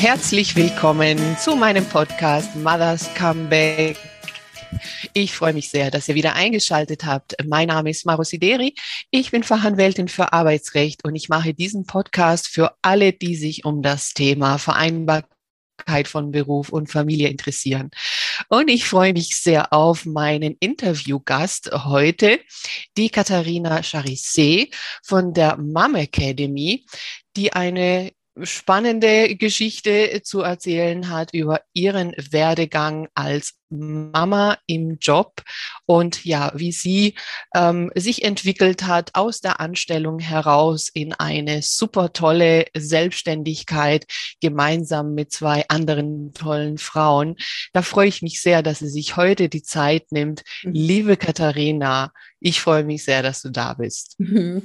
Herzlich willkommen zu meinem Podcast Mothers Comeback. Ich freue mich sehr, dass ihr wieder eingeschaltet habt. Mein Name ist Maro Sideri. Ich bin Fachanwältin für Arbeitsrecht und ich mache diesen Podcast für alle, die sich um das Thema Vereinbarkeit von Beruf und Familie interessieren. Und ich freue mich sehr auf meinen Interviewgast heute, die Katharina Charissé von der Mom Academy, die eine spannende Geschichte zu erzählen hat über ihren Werdegang als Mama im Job und ja, wie sie ähm, sich entwickelt hat aus der Anstellung heraus in eine super tolle Selbstständigkeit gemeinsam mit zwei anderen tollen Frauen. Da freue ich mich sehr, dass sie sich heute die Zeit nimmt. Mhm. Liebe Katharina, ich freue mich sehr, dass du da bist.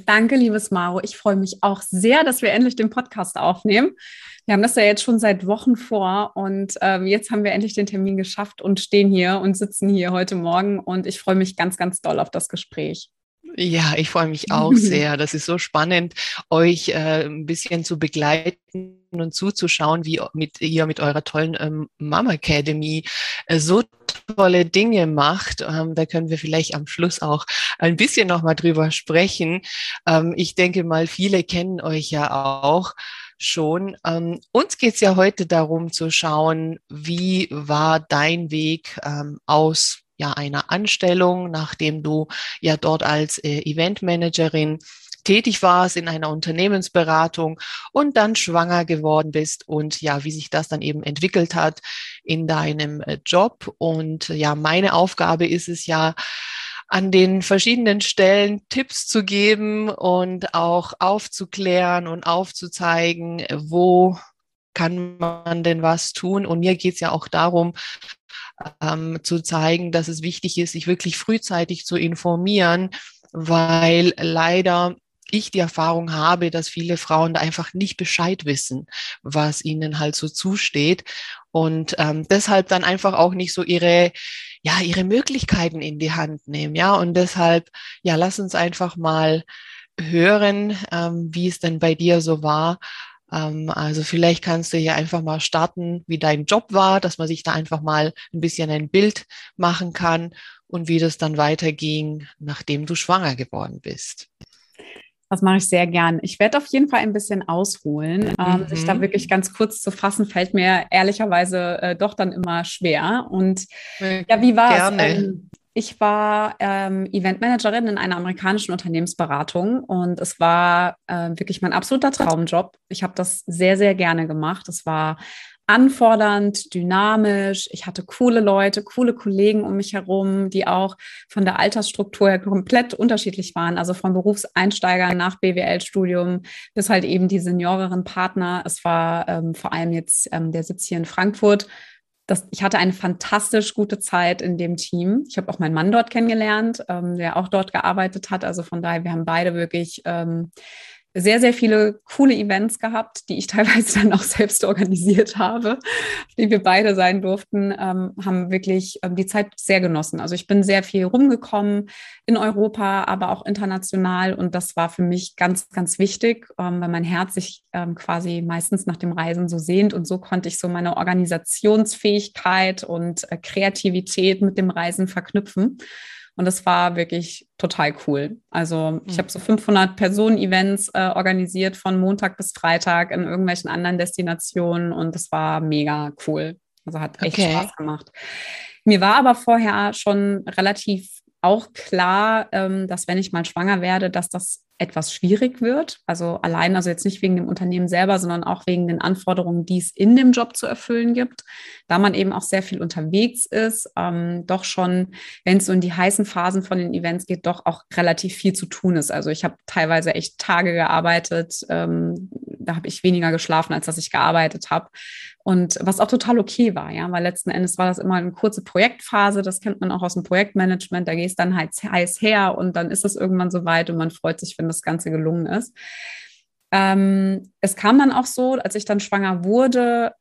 Danke, liebes Maro. Ich freue mich auch sehr, dass wir endlich den Podcast aufnehmen. Wir haben das ja jetzt schon seit Wochen vor und ähm, jetzt haben wir endlich den Termin geschafft und stehen hier und sitzen hier heute Morgen und ich freue mich ganz, ganz doll auf das Gespräch. Ja, ich freue mich auch sehr. Das ist so spannend, euch äh, ein bisschen zu begleiten und zuzuschauen, wie mit, ihr mit eurer tollen ähm, Mama Academy äh, so tolle Dinge macht. Ähm, da können wir vielleicht am Schluss auch ein bisschen nochmal drüber sprechen. Ähm, ich denke mal, viele kennen euch ja auch schon. Ähm, uns geht es ja heute darum zu schauen, wie war dein Weg ähm, aus ja, einer Anstellung, nachdem du ja dort als äh, Eventmanagerin tätig warst in einer Unternehmensberatung und dann schwanger geworden bist und ja, wie sich das dann eben entwickelt hat in deinem äh, Job. Und ja, meine Aufgabe ist es ja, an den verschiedenen Stellen Tipps zu geben und auch aufzuklären und aufzuzeigen, wo kann man denn was tun. Und mir geht es ja auch darum, ähm, zu zeigen, dass es wichtig ist, sich wirklich frühzeitig zu informieren, weil leider ich die Erfahrung habe, dass viele Frauen da einfach nicht Bescheid wissen, was ihnen halt so zusteht und ähm, deshalb dann einfach auch nicht so ihre ja ihre Möglichkeiten in die Hand nehmen, ja und deshalb ja lass uns einfach mal hören, ähm, wie es denn bei dir so war. Ähm, also vielleicht kannst du hier einfach mal starten, wie dein Job war, dass man sich da einfach mal ein bisschen ein Bild machen kann und wie das dann weiterging, nachdem du schwanger geworden bist. Das mache ich sehr gern. Ich werde auf jeden Fall ein bisschen ausholen. Mhm. sich da wirklich ganz kurz zu fassen, fällt mir ehrlicherweise äh, doch dann immer schwer. Und ja, wie war es? Ähm, ich war ähm, Eventmanagerin in einer amerikanischen Unternehmensberatung und es war äh, wirklich mein absoluter Traumjob. Ich habe das sehr, sehr gerne gemacht. Es war anfordernd, dynamisch. Ich hatte coole Leute, coole Kollegen um mich herum, die auch von der Altersstruktur her komplett unterschiedlich waren. Also von Berufseinsteigern nach BWL-Studium bis halt eben die senioreren Partner. Es war ähm, vor allem jetzt ähm, der Sitz hier in Frankfurt. Das, ich hatte eine fantastisch gute Zeit in dem Team. Ich habe auch meinen Mann dort kennengelernt, ähm, der auch dort gearbeitet hat. Also von daher, wir haben beide wirklich ähm, sehr, sehr viele coole Events gehabt, die ich teilweise dann auch selbst organisiert habe, die wir beide sein durften, ähm, haben wirklich ähm, die Zeit sehr genossen. Also ich bin sehr viel rumgekommen in Europa, aber auch international und das war für mich ganz, ganz wichtig, ähm, weil mein Herz sich ähm, quasi meistens nach dem Reisen so sehnt und so konnte ich so meine Organisationsfähigkeit und äh, Kreativität mit dem Reisen verknüpfen. Und das war wirklich total cool. Also ich habe so 500 Personen-Events äh, organisiert von Montag bis Freitag in irgendwelchen anderen Destinationen und das war mega cool. Also hat echt okay. Spaß gemacht. Mir war aber vorher schon relativ auch klar, ähm, dass wenn ich mal schwanger werde, dass das etwas schwierig wird. Also allein, also jetzt nicht wegen dem Unternehmen selber, sondern auch wegen den Anforderungen, die es in dem Job zu erfüllen gibt, da man eben auch sehr viel unterwegs ist, ähm, doch schon, wenn es so in die heißen Phasen von den Events geht, doch auch relativ viel zu tun ist. Also ich habe teilweise echt Tage gearbeitet, ähm, da habe ich weniger geschlafen, als dass ich gearbeitet habe. Und was auch total okay war, ja, weil letzten Endes war das immer eine kurze Projektphase, das kennt man auch aus dem Projektmanagement, da gehst dann halt heiß her und dann ist es irgendwann soweit und man freut sich, wenn das Ganze gelungen ist. Ähm, es kam dann auch so, als ich dann schwanger wurde,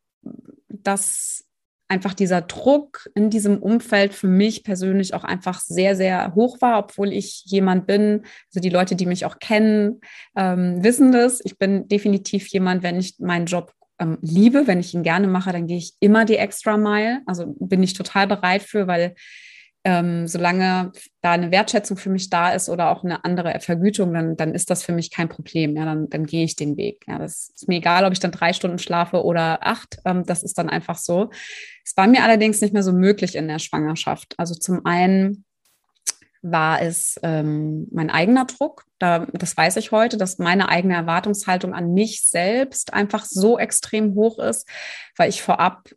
dass einfach dieser Druck in diesem Umfeld für mich persönlich auch einfach sehr, sehr hoch war, obwohl ich jemand bin, also die Leute, die mich auch kennen, ähm, wissen das. Ich bin definitiv jemand, wenn ich meinen Job ähm, liebe. Wenn ich ihn gerne mache, dann gehe ich immer die extra Mile. Also bin ich total bereit für, weil ähm, solange da eine Wertschätzung für mich da ist oder auch eine andere Vergütung, dann, dann ist das für mich kein Problem. Ja, dann, dann gehe ich den Weg. Ja, das ist mir egal, ob ich dann drei Stunden schlafe oder acht. Ähm, das ist dann einfach so. Es war mir allerdings nicht mehr so möglich in der Schwangerschaft. Also zum einen war es ähm, mein eigener Druck. Da, das weiß ich heute, dass meine eigene Erwartungshaltung an mich selbst einfach so extrem hoch ist, weil ich vorab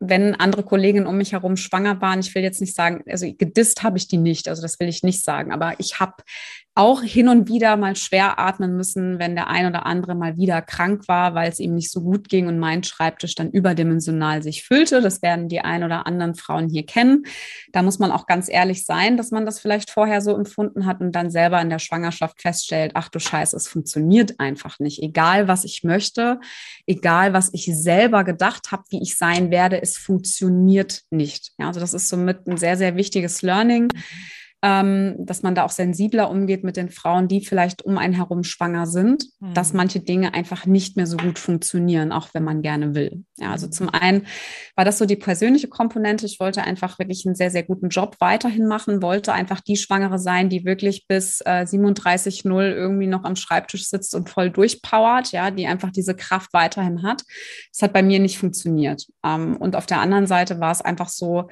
wenn andere Kolleginnen um mich herum schwanger waren, ich will jetzt nicht sagen, also gedisst habe ich die nicht, also das will ich nicht sagen, aber ich habe auch hin und wieder mal schwer atmen müssen, wenn der ein oder andere mal wieder krank war, weil es ihm nicht so gut ging und mein Schreibtisch dann überdimensional sich füllte. Das werden die ein oder anderen Frauen hier kennen. Da muss man auch ganz ehrlich sein, dass man das vielleicht vorher so empfunden hat und dann selber in der Schwangerschaft feststellt, ach du Scheiße, es funktioniert einfach nicht. Egal, was ich möchte, egal, was ich selber gedacht habe, wie ich sein werde, es funktioniert nicht. Ja, also das ist somit ein sehr, sehr wichtiges Learning ähm, dass man da auch sensibler umgeht mit den Frauen, die vielleicht um einen herum schwanger sind, mhm. dass manche Dinge einfach nicht mehr so gut funktionieren, auch wenn man gerne will. Ja, also zum einen war das so die persönliche Komponente. Ich wollte einfach wirklich einen sehr, sehr guten Job weiterhin machen, wollte einfach die Schwangere sein, die wirklich bis äh, 37.0 irgendwie noch am Schreibtisch sitzt und voll durchpowert, ja, die einfach diese Kraft weiterhin hat. Das hat bei mir nicht funktioniert. Ähm, und auf der anderen Seite war es einfach so,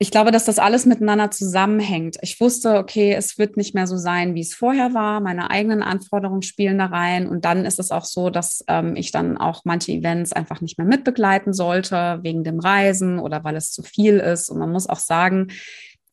ich glaube, dass das alles miteinander zusammenhängt. Ich wusste, okay, es wird nicht mehr so sein, wie es vorher war. Meine eigenen Anforderungen spielen da rein. Und dann ist es auch so, dass ähm, ich dann auch manche Events einfach nicht mehr mitbegleiten sollte, wegen dem Reisen oder weil es zu viel ist. Und man muss auch sagen,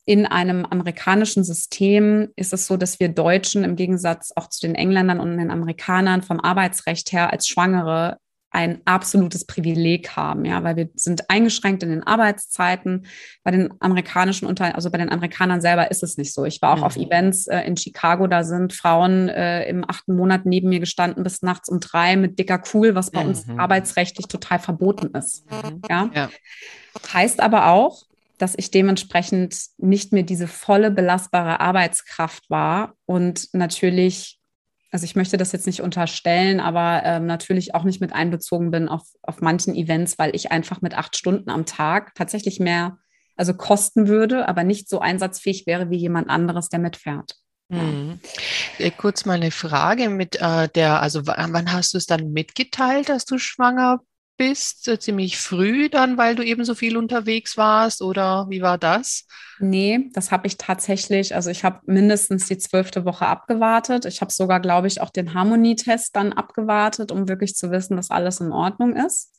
in einem amerikanischen System ist es so, dass wir Deutschen im Gegensatz auch zu den Engländern und den Amerikanern vom Arbeitsrecht her als Schwangere ein absolutes Privileg haben, ja, weil wir sind eingeschränkt in den Arbeitszeiten. Bei den amerikanischen Unter also bei den Amerikanern selber ist es nicht so. Ich war auch mhm. auf Events äh, in Chicago, da sind Frauen äh, im achten Monat neben mir gestanden bis nachts um drei mit dicker Cool, was bei mhm. uns arbeitsrechtlich total verboten ist. Mhm. Ja? ja. Heißt aber auch, dass ich dementsprechend nicht mehr diese volle belastbare Arbeitskraft war und natürlich also ich möchte das jetzt nicht unterstellen, aber ähm, natürlich auch nicht mit einbezogen bin auf, auf manchen Events, weil ich einfach mit acht Stunden am Tag tatsächlich mehr, also kosten würde, aber nicht so einsatzfähig wäre wie jemand anderes, der mitfährt. Mhm. Äh, kurz mal eine Frage mit äh, der, also wann hast du es dann mitgeteilt, dass du schwanger bist, äh, ziemlich früh dann, weil du eben so viel unterwegs warst oder wie war das? Nee, das habe ich tatsächlich, also ich habe mindestens die zwölfte Woche abgewartet. Ich habe sogar, glaube ich, auch den Harmonietest dann abgewartet, um wirklich zu wissen, dass alles in Ordnung ist.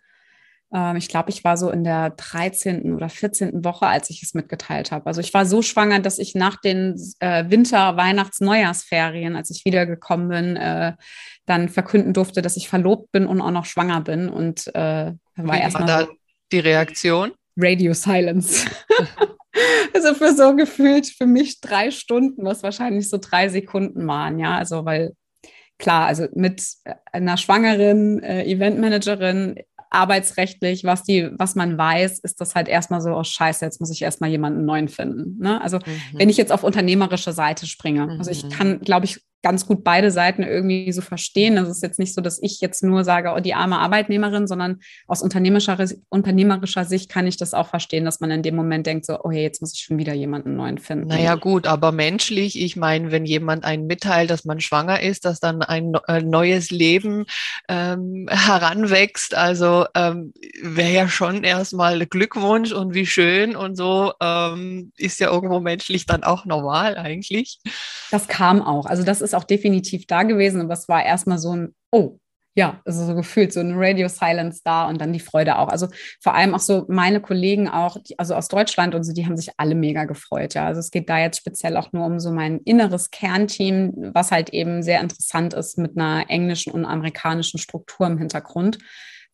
Ähm, ich glaube, ich war so in der 13. oder 14. Woche, als ich es mitgeteilt habe. Also ich war so schwanger, dass ich nach den äh, Winter-, Weihnachts-, Neujahrsferien, als ich wiedergekommen bin, äh, dann verkünden durfte, dass ich verlobt bin und auch noch schwanger bin. Und äh, war erstmal da die Reaktion? Radio Silence. also für so gefühlt für mich drei Stunden, was wahrscheinlich so drei Sekunden waren, ja. Also weil klar, also mit einer schwangeren äh, Eventmanagerin arbeitsrechtlich, was die, was man weiß, ist das halt erstmal so, oh Scheiße, jetzt muss ich erstmal jemanden neuen finden. Ne? Also mhm. wenn ich jetzt auf unternehmerische Seite springe, also ich mhm. kann, glaube ich, ganz gut beide Seiten irgendwie so verstehen. Das ist jetzt nicht so, dass ich jetzt nur sage, oh, die arme Arbeitnehmerin, sondern aus unternehmerischer, unternehmerischer Sicht kann ich das auch verstehen, dass man in dem Moment denkt, so, oh hey, jetzt muss ich schon wieder jemanden neuen finden. Naja, gut, aber menschlich, ich meine, wenn jemand einen mitteilt, dass man schwanger ist, dass dann ein äh, neues Leben ähm, heranwächst, also ähm, wäre ja schon erstmal Glückwunsch und wie schön und so ähm, ist ja irgendwo menschlich dann auch normal eigentlich. Das kam auch. Also das ist auch definitiv da gewesen, aber es war erstmal so ein, oh, ja, also so gefühlt so ein Radio Silence da und dann die Freude auch. Also vor allem auch so meine Kollegen auch, die, also aus Deutschland und so, die haben sich alle mega gefreut. Ja, also es geht da jetzt speziell auch nur um so mein inneres Kernteam, was halt eben sehr interessant ist mit einer englischen und amerikanischen Struktur im Hintergrund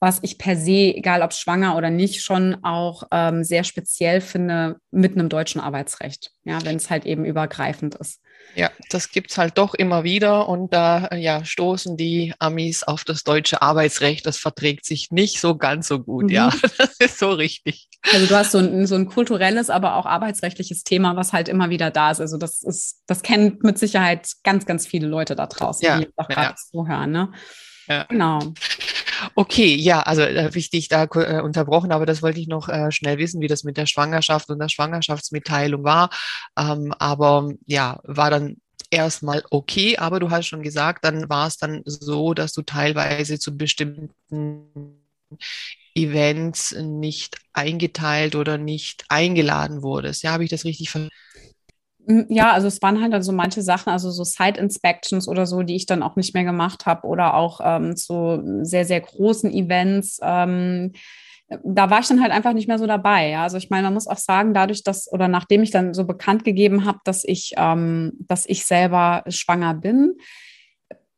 was ich per se, egal ob schwanger oder nicht, schon auch ähm, sehr speziell finde mit einem deutschen Arbeitsrecht, ja, wenn es halt eben übergreifend ist. Ja, das gibt es halt doch immer wieder und da ja, stoßen die Amis auf das deutsche Arbeitsrecht. Das verträgt sich nicht so ganz so gut, mhm. ja. Das ist so richtig. Also du hast so ein, so ein kulturelles, aber auch arbeitsrechtliches Thema, was halt immer wieder da ist. Also das ist, das kennen mit Sicherheit ganz, ganz viele Leute da draußen, ja, die auch ja. gerade zuhören. Ne? Ja. Genau. Okay, ja, also da habe ich dich da äh, unterbrochen, aber das wollte ich noch äh, schnell wissen, wie das mit der Schwangerschaft und der Schwangerschaftsmitteilung war. Ähm, aber ja, war dann erstmal okay, aber du hast schon gesagt, dann war es dann so, dass du teilweise zu bestimmten Events nicht eingeteilt oder nicht eingeladen wurdest. Ja, habe ich das richtig verstanden? Ja, also es waren halt also manche Sachen, also so Site-Inspections oder so, die ich dann auch nicht mehr gemacht habe oder auch ähm, zu sehr, sehr großen Events. Ähm, da war ich dann halt einfach nicht mehr so dabei. Ja? Also ich meine, man muss auch sagen, dadurch, dass oder nachdem ich dann so bekannt gegeben habe, dass ich, ähm, dass ich selber schwanger bin,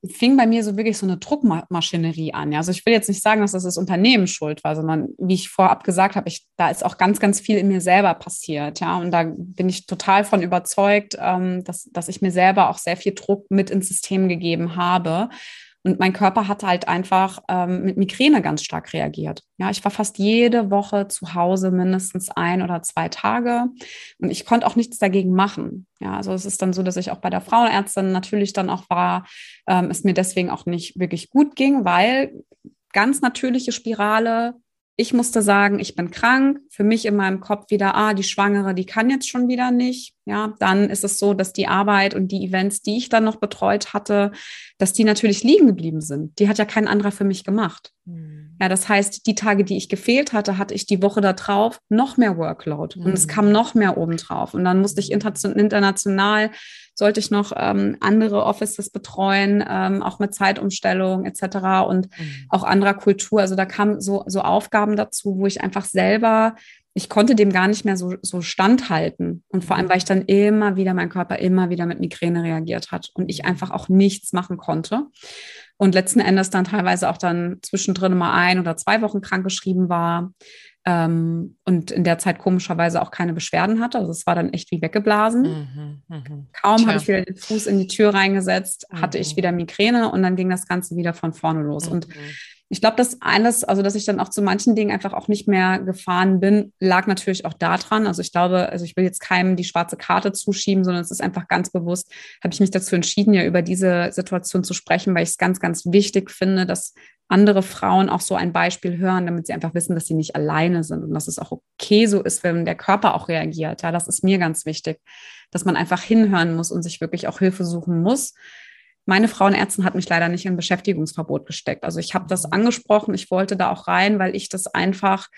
fing bei mir so wirklich so eine Druckmaschinerie an. Also ich will jetzt nicht sagen, dass das das Unternehmen schuld war, sondern wie ich vorab gesagt habe, ich, da ist auch ganz, ganz viel in mir selber passiert. Ja? Und da bin ich total von überzeugt, ähm, dass, dass ich mir selber auch sehr viel Druck mit ins System gegeben habe. Und mein Körper hat halt einfach ähm, mit Migräne ganz stark reagiert. Ja, ich war fast jede Woche zu Hause mindestens ein oder zwei Tage und ich konnte auch nichts dagegen machen. Ja, also es ist dann so, dass ich auch bei der Frauenärztin natürlich dann auch war, ähm, es mir deswegen auch nicht wirklich gut ging, weil ganz natürliche Spirale, ich musste sagen, ich bin krank. Für mich in meinem Kopf wieder, ah, die Schwangere, die kann jetzt schon wieder nicht. Ja, dann ist es so, dass die Arbeit und die Events, die ich dann noch betreut hatte, dass die natürlich liegen geblieben sind. Die hat ja kein anderer für mich gemacht. Mhm. Ja, das heißt, die Tage, die ich gefehlt hatte, hatte ich die Woche darauf noch mehr Workload mhm. und es hm. kam noch mehr obendrauf. Und dann musste ich international sollte ich noch ähm, andere Offices betreuen, ähm, auch mit Zeitumstellung etc. und mhm. auch anderer Kultur. Also da kamen so, so Aufgaben dazu, wo ich einfach selber, ich konnte dem gar nicht mehr so, so standhalten. Und vor allem, weil ich dann immer wieder, mein Körper immer wieder mit Migräne reagiert hat und ich einfach auch nichts machen konnte. Und letzten Endes dann teilweise auch dann zwischendrin mal ein oder zwei Wochen krankgeschrieben war ähm, und in der Zeit komischerweise auch keine Beschwerden hatte. Also es war dann echt wie weggeblasen. Mhm, mh. Kaum habe ich wieder den Fuß in die Tür reingesetzt, mhm. hatte ich mhm. wieder Migräne und dann ging das Ganze wieder von vorne los. Mhm. Und ich glaube, dass alles, also dass ich dann auch zu manchen Dingen einfach auch nicht mehr gefahren bin, lag natürlich auch daran. Also ich glaube, also ich will jetzt keinem die schwarze Karte zuschieben, sondern es ist einfach ganz bewusst, habe ich mich dazu entschieden, ja über diese Situation zu sprechen, weil ich es ganz, ganz wichtig finde, dass andere Frauen auch so ein Beispiel hören, damit sie einfach wissen, dass sie nicht alleine sind und dass es auch okay so ist, wenn der Körper auch reagiert. Ja, das ist mir ganz wichtig, dass man einfach hinhören muss und sich wirklich auch Hilfe suchen muss. Meine Frauenärztin hat mich leider nicht in Beschäftigungsverbot gesteckt. Also ich habe das angesprochen, ich wollte da auch rein, weil ich das einfach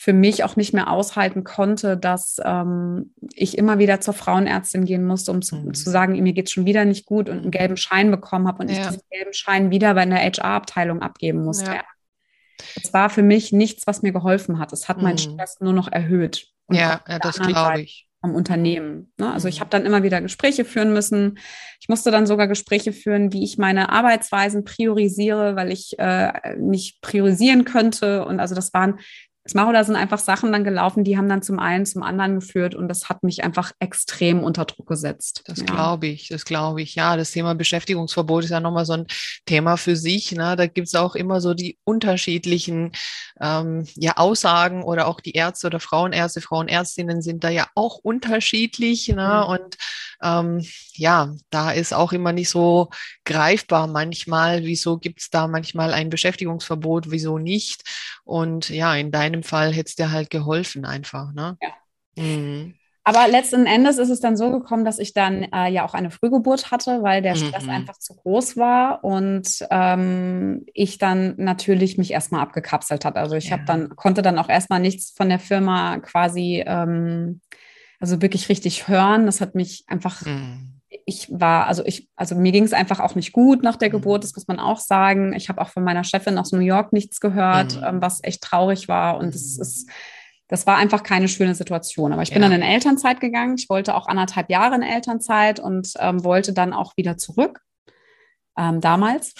für mich auch nicht mehr aushalten konnte, dass ähm, ich immer wieder zur Frauenärztin gehen musste, um zu, mhm. zu sagen, mir geht es schon wieder nicht gut und einen gelben Schein bekommen habe und ja. ich diesen gelben Schein wieder bei einer HR-Abteilung abgeben musste. Ja. Das war für mich nichts, was mir geholfen hat. Es hat mhm. meinen Stress nur noch erhöht. Und ja, ja das glaube ich vom Unternehmen. Ne? Also ich mhm. habe dann immer wieder Gespräche führen müssen. Ich musste dann sogar Gespräche führen, wie ich meine Arbeitsweisen priorisiere, weil ich äh, nicht priorisieren könnte. Und also das waren Smaro, da sind einfach Sachen dann gelaufen, die haben dann zum einen zum anderen geführt und das hat mich einfach extrem unter Druck gesetzt. Das ja. glaube ich, das glaube ich. Ja, das Thema Beschäftigungsverbot ist ja nochmal so ein Thema für sich. Ne? Da gibt es auch immer so die unterschiedlichen ähm, ja, Aussagen oder auch die Ärzte oder Frauenärzte, Frauenärztinnen sind da ja auch unterschiedlich. Ne? Mhm. Und ähm, ja, da ist auch immer nicht so greifbar manchmal, wieso gibt es da manchmal ein Beschäftigungsverbot, wieso nicht. Und ja, in deinem Fall hätte es dir halt geholfen einfach. Ne? Ja. Mhm. Aber letzten Endes ist es dann so gekommen, dass ich dann äh, ja auch eine Frühgeburt hatte, weil der Stress mhm. einfach zu groß war und ähm, ich dann natürlich mich erstmal abgekapselt hat. Also ich ja. habe dann konnte dann auch erstmal nichts von der Firma quasi ähm, also wirklich richtig hören. Das hat mich einfach, mhm. ich war, also ich, also mir ging es einfach auch nicht gut nach der mhm. Geburt, das muss man auch sagen. Ich habe auch von meiner Chefin aus New York nichts gehört, mhm. ähm, was echt traurig war. Und es mhm. ist, das war einfach keine schöne Situation. Aber ich bin ja. dann in Elternzeit gegangen. Ich wollte auch anderthalb Jahre in Elternzeit und ähm, wollte dann auch wieder zurück. Ähm, damals,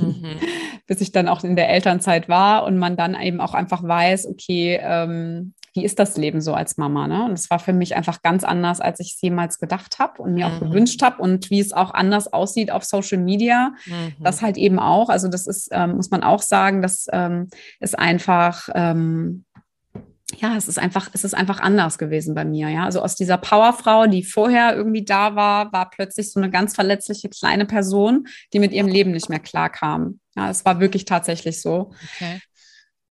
mhm. bis ich dann auch in der Elternzeit war und man dann eben auch einfach weiß, okay, ähm, wie ist das Leben so als Mama? Ne? Und es war für mich einfach ganz anders, als ich es jemals gedacht habe und mir mhm. auch gewünscht habe und wie es auch anders aussieht auf Social Media. Mhm. Das halt eben auch. Also das ist, ähm, muss man auch sagen, dass ähm, es einfach ähm, ja, es ist einfach, es ist einfach anders gewesen bei mir, ja. Also aus dieser Powerfrau, die vorher irgendwie da war, war plötzlich so eine ganz verletzliche kleine Person, die mit ihrem Leben nicht mehr klarkam. Ja, es war wirklich tatsächlich so. Okay.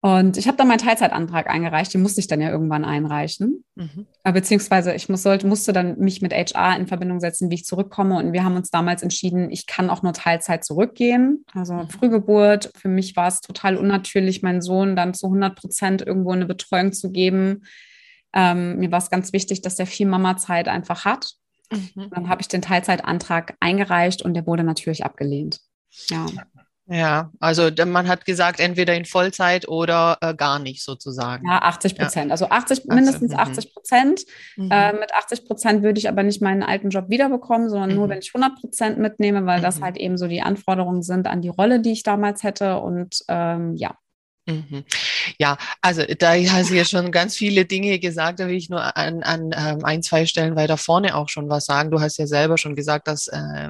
Und ich habe dann meinen Teilzeitantrag eingereicht, den musste ich dann ja irgendwann einreichen. Mhm. Beziehungsweise ich muss, sollte, musste dann mich mit HR in Verbindung setzen, wie ich zurückkomme. Und wir haben uns damals entschieden, ich kann auch nur Teilzeit zurückgehen. Also mhm. Frühgeburt, für mich war es total unnatürlich, meinen Sohn dann zu 100 Prozent irgendwo eine Betreuung zu geben. Ähm, mir war es ganz wichtig, dass der viel Mama-Zeit einfach hat. Mhm. Dann habe ich den Teilzeitantrag eingereicht und der wurde natürlich abgelehnt. Ja. Ja, also man hat gesagt, entweder in Vollzeit oder äh, gar nicht sozusagen. Ja, 80 Prozent. Ja. Also 80, mindestens 80 mhm. Prozent. Mhm. Äh, mit 80 Prozent würde ich aber nicht meinen alten Job wiederbekommen, sondern mhm. nur, wenn ich 100 Prozent mitnehme, weil mhm. das halt eben so die Anforderungen sind an die Rolle, die ich damals hätte. Und ähm, ja. Mhm. Ja, also da hast du ja schon ganz viele Dinge gesagt, da will ich nur an, an ähm, ein, zwei Stellen weiter vorne auch schon was sagen. Du hast ja selber schon gesagt, dass äh,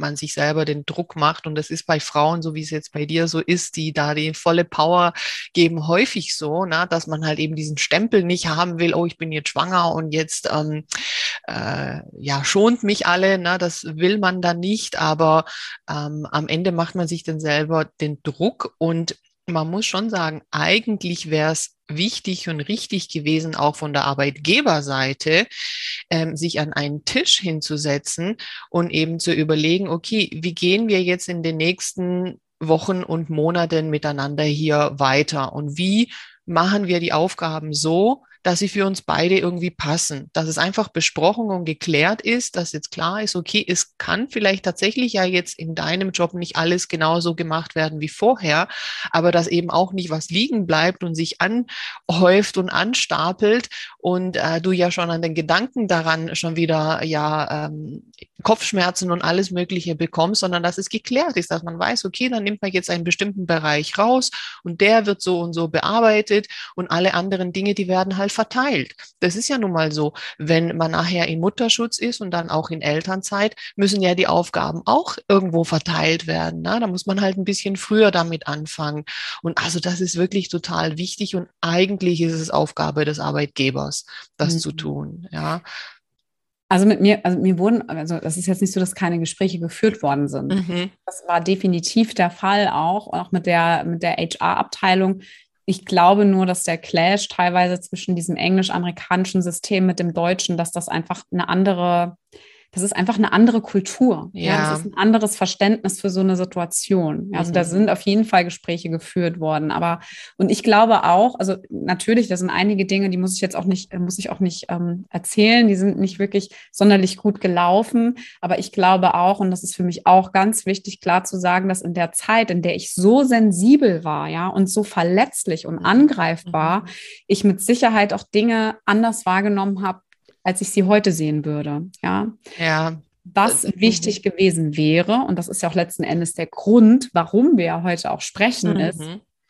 man sich selber den Druck macht. Und das ist bei Frauen, so wie es jetzt bei dir so ist, die da die volle Power geben, häufig so, na, dass man halt eben diesen Stempel nicht haben will, oh, ich bin jetzt schwanger und jetzt ähm, äh, ja schont mich alle. Na, das will man dann nicht, aber ähm, am Ende macht man sich dann selber den Druck und man muss schon sagen, eigentlich wäre es wichtig und richtig gewesen, auch von der Arbeitgeberseite, ähm, sich an einen Tisch hinzusetzen und eben zu überlegen, okay, wie gehen wir jetzt in den nächsten Wochen und Monaten miteinander hier weiter? Und wie machen wir die Aufgaben so, dass sie für uns beide irgendwie passen, dass es einfach besprochen und geklärt ist, dass jetzt klar ist, okay, es kann vielleicht tatsächlich ja jetzt in deinem Job nicht alles genauso gemacht werden wie vorher, aber dass eben auch nicht was liegen bleibt und sich anhäuft und anstapelt und äh, du ja schon an den Gedanken daran schon wieder ja ähm, Kopfschmerzen und alles Mögliche bekommst, sondern dass es geklärt ist, dass man weiß, okay, dann nimmt man jetzt einen bestimmten Bereich raus und der wird so und so bearbeitet und alle anderen Dinge, die werden halt verteilt. Das ist ja nun mal so. Wenn man nachher in Mutterschutz ist und dann auch in Elternzeit, müssen ja die Aufgaben auch irgendwo verteilt werden. Ne? Da muss man halt ein bisschen früher damit anfangen. Und also das ist wirklich total wichtig und eigentlich ist es Aufgabe des Arbeitgebers, das mhm. zu tun. Ja. Also mit mir, also mir wurden, also das ist jetzt nicht so, dass keine Gespräche geführt worden sind. Mhm. Das war definitiv der Fall auch, auch mit der, mit der HR-Abteilung. Ich glaube nur, dass der Clash teilweise zwischen diesem englisch-amerikanischen System mit dem deutschen, dass das einfach eine andere, das ist einfach eine andere Kultur. Ja. ja. Das ist ein anderes Verständnis für so eine Situation. Also mhm. da sind auf jeden Fall Gespräche geführt worden. Aber und ich glaube auch, also natürlich, da sind einige Dinge, die muss ich jetzt auch nicht, muss ich auch nicht ähm, erzählen. Die sind nicht wirklich sonderlich gut gelaufen. Aber ich glaube auch, und das ist für mich auch ganz wichtig, klar zu sagen, dass in der Zeit, in der ich so sensibel war, ja, und so verletzlich und mhm. angreifbar, mhm. ich mit Sicherheit auch Dinge anders wahrgenommen habe, als ich sie heute sehen würde. Ja. Ja. Was wichtig gewesen wäre, und das ist ja auch letzten Endes der Grund, warum wir ja heute auch sprechen, mhm. ist,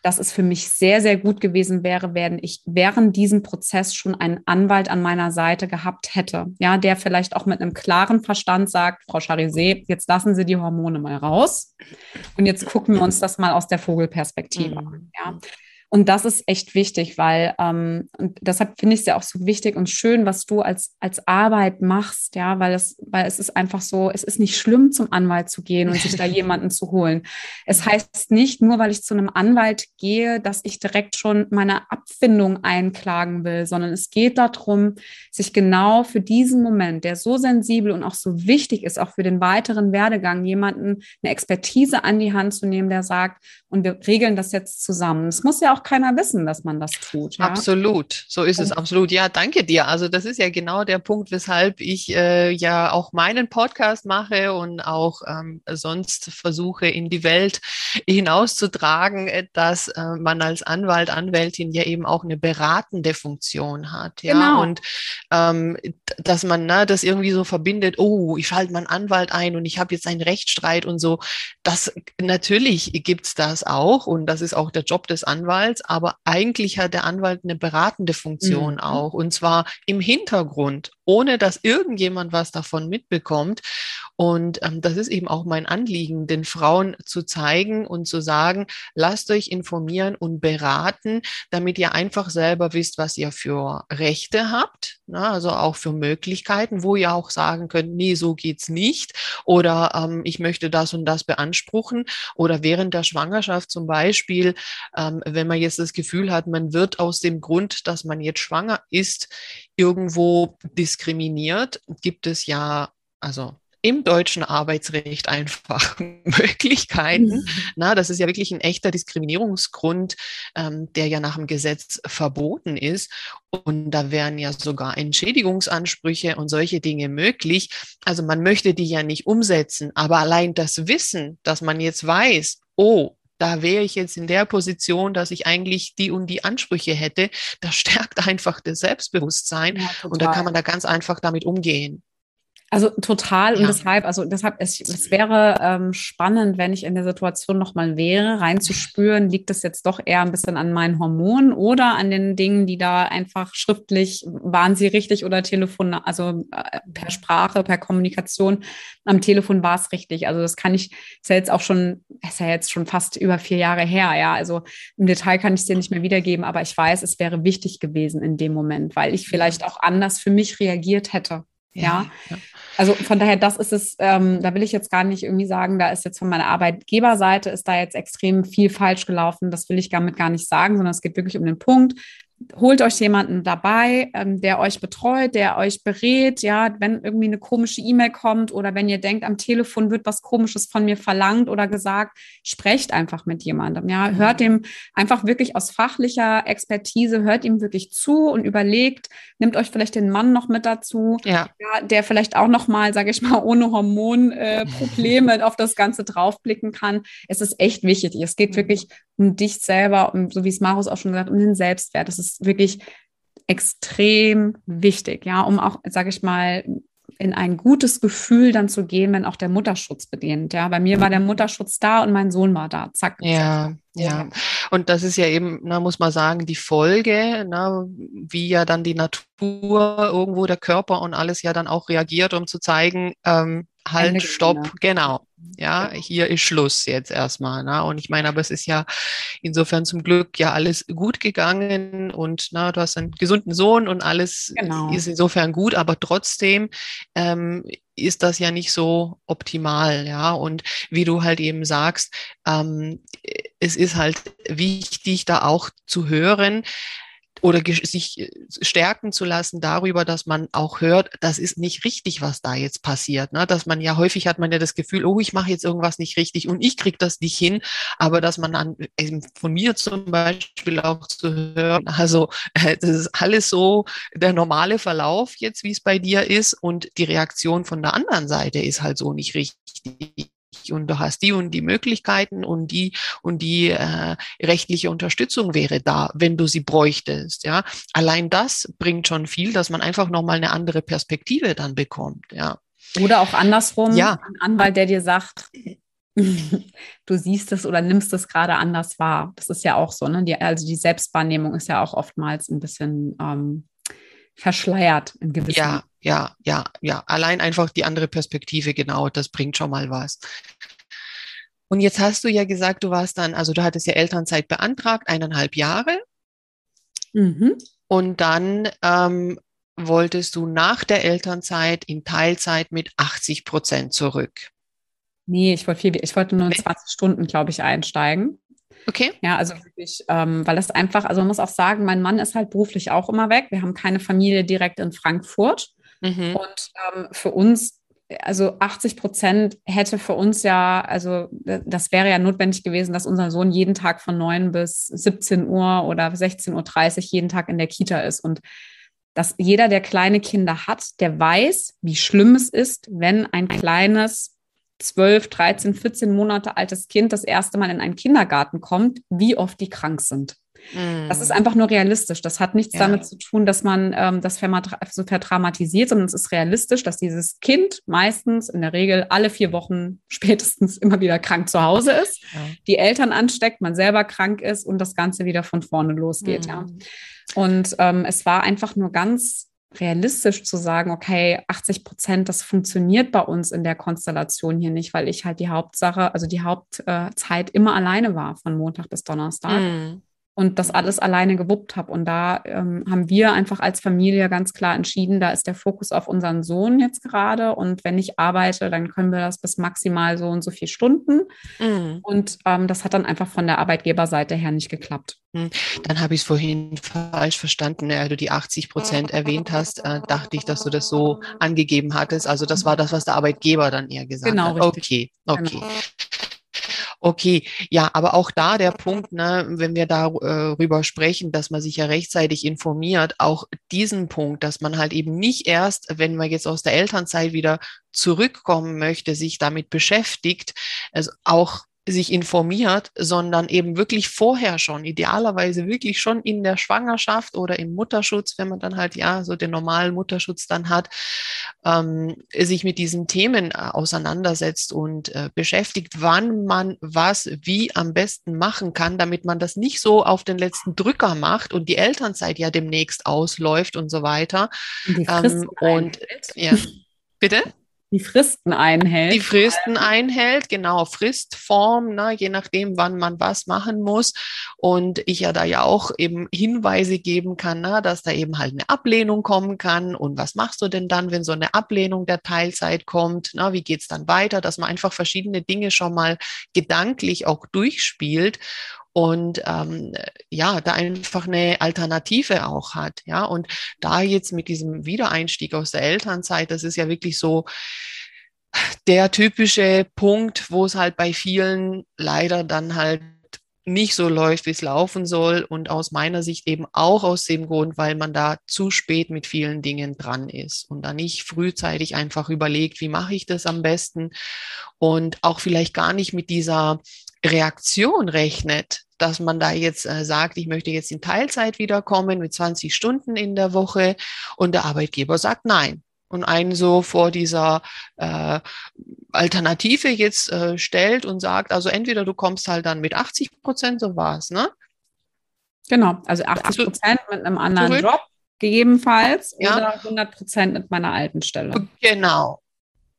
dass es für mich sehr, sehr gut gewesen wäre, wenn ich während diesem Prozess schon einen Anwalt an meiner Seite gehabt hätte, ja, der vielleicht auch mit einem klaren Verstand sagt, Frau Charizé, jetzt lassen Sie die Hormone mal raus und jetzt gucken wir uns das mal aus der Vogelperspektive mhm. an, ja. Und das ist echt wichtig, weil ähm, und deshalb finde ich es ja auch so wichtig und schön, was du als, als Arbeit machst, ja, weil es, weil es ist einfach so, es ist nicht schlimm, zum Anwalt zu gehen und sich da jemanden zu holen. Es heißt nicht, nur weil ich zu einem Anwalt gehe, dass ich direkt schon meine Abfindung einklagen will, sondern es geht darum, sich genau für diesen Moment, der so sensibel und auch so wichtig ist, auch für den weiteren Werdegang, jemanden eine Expertise an die Hand zu nehmen, der sagt, und wir regeln das jetzt zusammen. Es muss ja auch keiner wissen, dass man das tut. Ja? Absolut, so ist es absolut. Ja, danke dir. Also das ist ja genau der Punkt, weshalb ich äh, ja auch meinen Podcast mache und auch ähm, sonst versuche in die Welt hinauszutragen, äh, dass äh, man als Anwalt, Anwältin ja eben auch eine beratende Funktion hat. Ja, genau. und ähm, dass man ne, das irgendwie so verbindet, oh, ich schalte meinen Anwalt ein und ich habe jetzt einen Rechtsstreit und so. Das natürlich gibt's das auch und das ist auch der Job des Anwalts, aber eigentlich hat der Anwalt eine beratende Funktion mhm. auch und zwar im Hintergrund ohne dass irgendjemand was davon mitbekommt. Und ähm, das ist eben auch mein Anliegen, den Frauen zu zeigen und zu sagen, lasst euch informieren und beraten, damit ihr einfach selber wisst, was ihr für Rechte habt, ne? also auch für Möglichkeiten, wo ihr auch sagen könnt, nee, so geht's nicht oder ähm, ich möchte das und das beanspruchen oder während der Schwangerschaft zum Beispiel, ähm, wenn man jetzt das Gefühl hat, man wird aus dem Grund, dass man jetzt schwanger ist, irgendwo diskriminiert, gibt es ja also im deutschen Arbeitsrecht einfach Möglichkeiten. Mhm. Na, das ist ja wirklich ein echter Diskriminierungsgrund, ähm, der ja nach dem Gesetz verboten ist. Und da wären ja sogar Entschädigungsansprüche und solche Dinge möglich. Also man möchte die ja nicht umsetzen, aber allein das Wissen, dass man jetzt weiß, oh, da wäre ich jetzt in der Position, dass ich eigentlich die und die Ansprüche hätte. Das stärkt einfach das Selbstbewusstsein ja, und da kann man da ganz einfach damit umgehen. Also total und ja. deshalb, also deshalb, es, es wäre ähm, spannend, wenn ich in der Situation nochmal wäre, reinzuspüren, liegt das jetzt doch eher ein bisschen an meinen Hormonen oder an den Dingen, die da einfach schriftlich, waren sie richtig oder Telefon, also äh, per Sprache, per Kommunikation, am Telefon war es richtig. Also das kann ich, ist ja jetzt auch schon, ist ja jetzt schon fast über vier Jahre her, ja. Also im Detail kann ich es dir nicht mehr wiedergeben, aber ich weiß, es wäre wichtig gewesen in dem Moment, weil ich vielleicht auch anders für mich reagiert hätte. Ja. ja. Also von daher, das ist es, ähm, da will ich jetzt gar nicht irgendwie sagen, da ist jetzt von meiner Arbeitgeberseite ist da jetzt extrem viel falsch gelaufen. Das will ich damit gar nicht sagen, sondern es geht wirklich um den Punkt holt euch jemanden dabei, ähm, der euch betreut, der euch berät, ja, wenn irgendwie eine komische E-Mail kommt oder wenn ihr denkt, am Telefon wird was Komisches von mir verlangt oder gesagt, sprecht einfach mit jemandem, ja, hört mhm. dem einfach wirklich aus fachlicher Expertise, hört ihm wirklich zu und überlegt, nimmt euch vielleicht den Mann noch mit dazu, ja. ja der vielleicht auch noch mal, sage ich mal, ohne Hormonprobleme äh, auf das Ganze draufblicken kann. Es ist echt wichtig. Es geht mhm. wirklich um dich selber, um, so wie es Marus auch schon gesagt, um den Selbstwert. Das ist wirklich extrem wichtig, ja, um auch, sage ich mal, in ein gutes Gefühl dann zu gehen, wenn auch der Mutterschutz bedient. Ja, bei mir war der Mutterschutz da und mein Sohn war da. Zack. Ja, ja. Und das ist ja eben, na, muss man sagen, die Folge, na, wie ja dann die Natur, irgendwo der Körper und alles ja dann auch reagiert, um zu zeigen, ähm, halt, stopp, genau. Ja, hier ist Schluss jetzt erstmal. Ne? Und ich meine, aber es ist ja insofern zum Glück ja alles gut gegangen und na, du hast einen gesunden Sohn und alles genau. ist insofern gut, aber trotzdem ähm, ist das ja nicht so optimal, ja. Und wie du halt eben sagst, ähm, es ist halt wichtig, da auch zu hören, oder sich äh, stärken zu lassen darüber, dass man auch hört, das ist nicht richtig, was da jetzt passiert. Ne? Dass man ja häufig hat man ja das Gefühl, oh, ich mache jetzt irgendwas nicht richtig und ich kriege das nicht hin, aber dass man dann von mir zum Beispiel auch zu hören, also äh, das ist alles so der normale Verlauf jetzt, wie es bei dir ist und die Reaktion von der anderen Seite ist halt so nicht richtig und du hast die und die Möglichkeiten und die und die äh, rechtliche Unterstützung wäre da, wenn du sie bräuchtest. Ja, allein das bringt schon viel, dass man einfach noch mal eine andere Perspektive dann bekommt. Ja. Oder auch andersrum, ja. ein Anwalt, der dir sagt, du siehst es oder nimmst es gerade anders wahr. Das ist ja auch so, ne? Die, also die Selbstwahrnehmung ist ja auch oftmals ein bisschen ähm, verschleiert in gewissen. Ja, ja, ja, ja. Allein einfach die andere Perspektive, genau, das bringt schon mal was. Und jetzt hast du ja gesagt, du warst dann, also du hattest ja Elternzeit beantragt, eineinhalb Jahre. Mhm. Und dann ähm, wolltest du nach der Elternzeit in Teilzeit mit 80 Prozent zurück. Nee, ich wollte viel, ich wollte nur 20 Stunden, glaube ich, einsteigen. Okay. Ja, also wirklich, ähm, weil das einfach, also man muss auch sagen, mein Mann ist halt beruflich auch immer weg. Wir haben keine Familie direkt in Frankfurt. Mhm. Und ähm, für uns, also 80 Prozent hätte für uns ja, also das wäre ja notwendig gewesen, dass unser Sohn jeden Tag von 9 bis 17 Uhr oder 16.30 Uhr jeden Tag in der Kita ist. Und dass jeder, der kleine Kinder hat, der weiß, wie schlimm es ist, wenn ein kleines 12, 13, 14 Monate altes Kind das erste Mal in einen Kindergarten kommt, wie oft die krank sind. Das ist mm. einfach nur realistisch. Das hat nichts ja. damit zu tun, dass man ähm, das so vertraumatisiert, sondern es ist realistisch, dass dieses Kind meistens in der Regel alle vier Wochen spätestens immer wieder krank zu Hause ist, ja. die Eltern ansteckt, man selber krank ist und das Ganze wieder von vorne losgeht. Mhm. Ja. Und ähm, es war einfach nur ganz realistisch zu sagen, okay, 80 Prozent, das funktioniert bei uns in der Konstellation hier nicht, weil ich halt die Hauptsache, also die Hauptzeit immer alleine war von Montag bis Donnerstag. Mm und das alles alleine gewuppt habe. Und da ähm, haben wir einfach als Familie ganz klar entschieden, da ist der Fokus auf unseren Sohn jetzt gerade. Und wenn ich arbeite, dann können wir das bis maximal so und so viele Stunden. Mhm. Und ähm, das hat dann einfach von der Arbeitgeberseite her nicht geklappt. Mhm. Dann habe ich es vorhin falsch verstanden, als du die 80 Prozent erwähnt hast, äh, dachte ich, dass du das so angegeben hattest. Also das war das, was der Arbeitgeber dann eher gesagt genau, hat. Richtig. Okay, okay. Genau. Okay, ja, aber auch da der Punkt, ne, wenn wir darüber äh, sprechen, dass man sich ja rechtzeitig informiert, auch diesen Punkt, dass man halt eben nicht erst, wenn man jetzt aus der Elternzeit wieder zurückkommen möchte, sich damit beschäftigt, also auch sich informiert, sondern eben wirklich vorher schon, idealerweise wirklich schon in der Schwangerschaft oder im Mutterschutz, wenn man dann halt ja so den normalen Mutterschutz dann hat, ähm, sich mit diesen Themen äh, auseinandersetzt und äh, beschäftigt, wann man was wie am besten machen kann, damit man das nicht so auf den letzten Drücker macht und die Elternzeit ja demnächst ausläuft und so weiter. Und, ähm, und ja, bitte? Die Fristen einhält. Die Fristen einhält, genau, Fristform, ne, je nachdem, wann man was machen muss. Und ich ja da ja auch eben Hinweise geben kann, ne, dass da eben halt eine Ablehnung kommen kann. Und was machst du denn dann, wenn so eine Ablehnung der Teilzeit kommt? Ne, wie geht's dann weiter? Dass man einfach verschiedene Dinge schon mal gedanklich auch durchspielt und ähm, ja, da einfach eine Alternative auch hat. Ja, und da jetzt mit diesem Wiedereinstieg aus der Elternzeit, das ist ja wirklich so der typische Punkt, wo es halt bei vielen leider dann halt nicht so läuft, wie es laufen soll. Und aus meiner Sicht eben auch aus dem Grund, weil man da zu spät mit vielen Dingen dran ist und da nicht frühzeitig einfach überlegt, wie mache ich das am besten und auch vielleicht gar nicht mit dieser Reaktion rechnet, dass man da jetzt äh, sagt, ich möchte jetzt in Teilzeit wiederkommen mit 20 Stunden in der Woche und der Arbeitgeber sagt nein und einen so vor dieser äh, Alternative jetzt äh, stellt und sagt, also entweder du kommst halt dann mit 80 Prozent, so war es, ne? Genau, also 80 Prozent mit einem anderen zurück. Job gegebenenfalls ja. oder 100 Prozent mit meiner alten Stelle. Genau.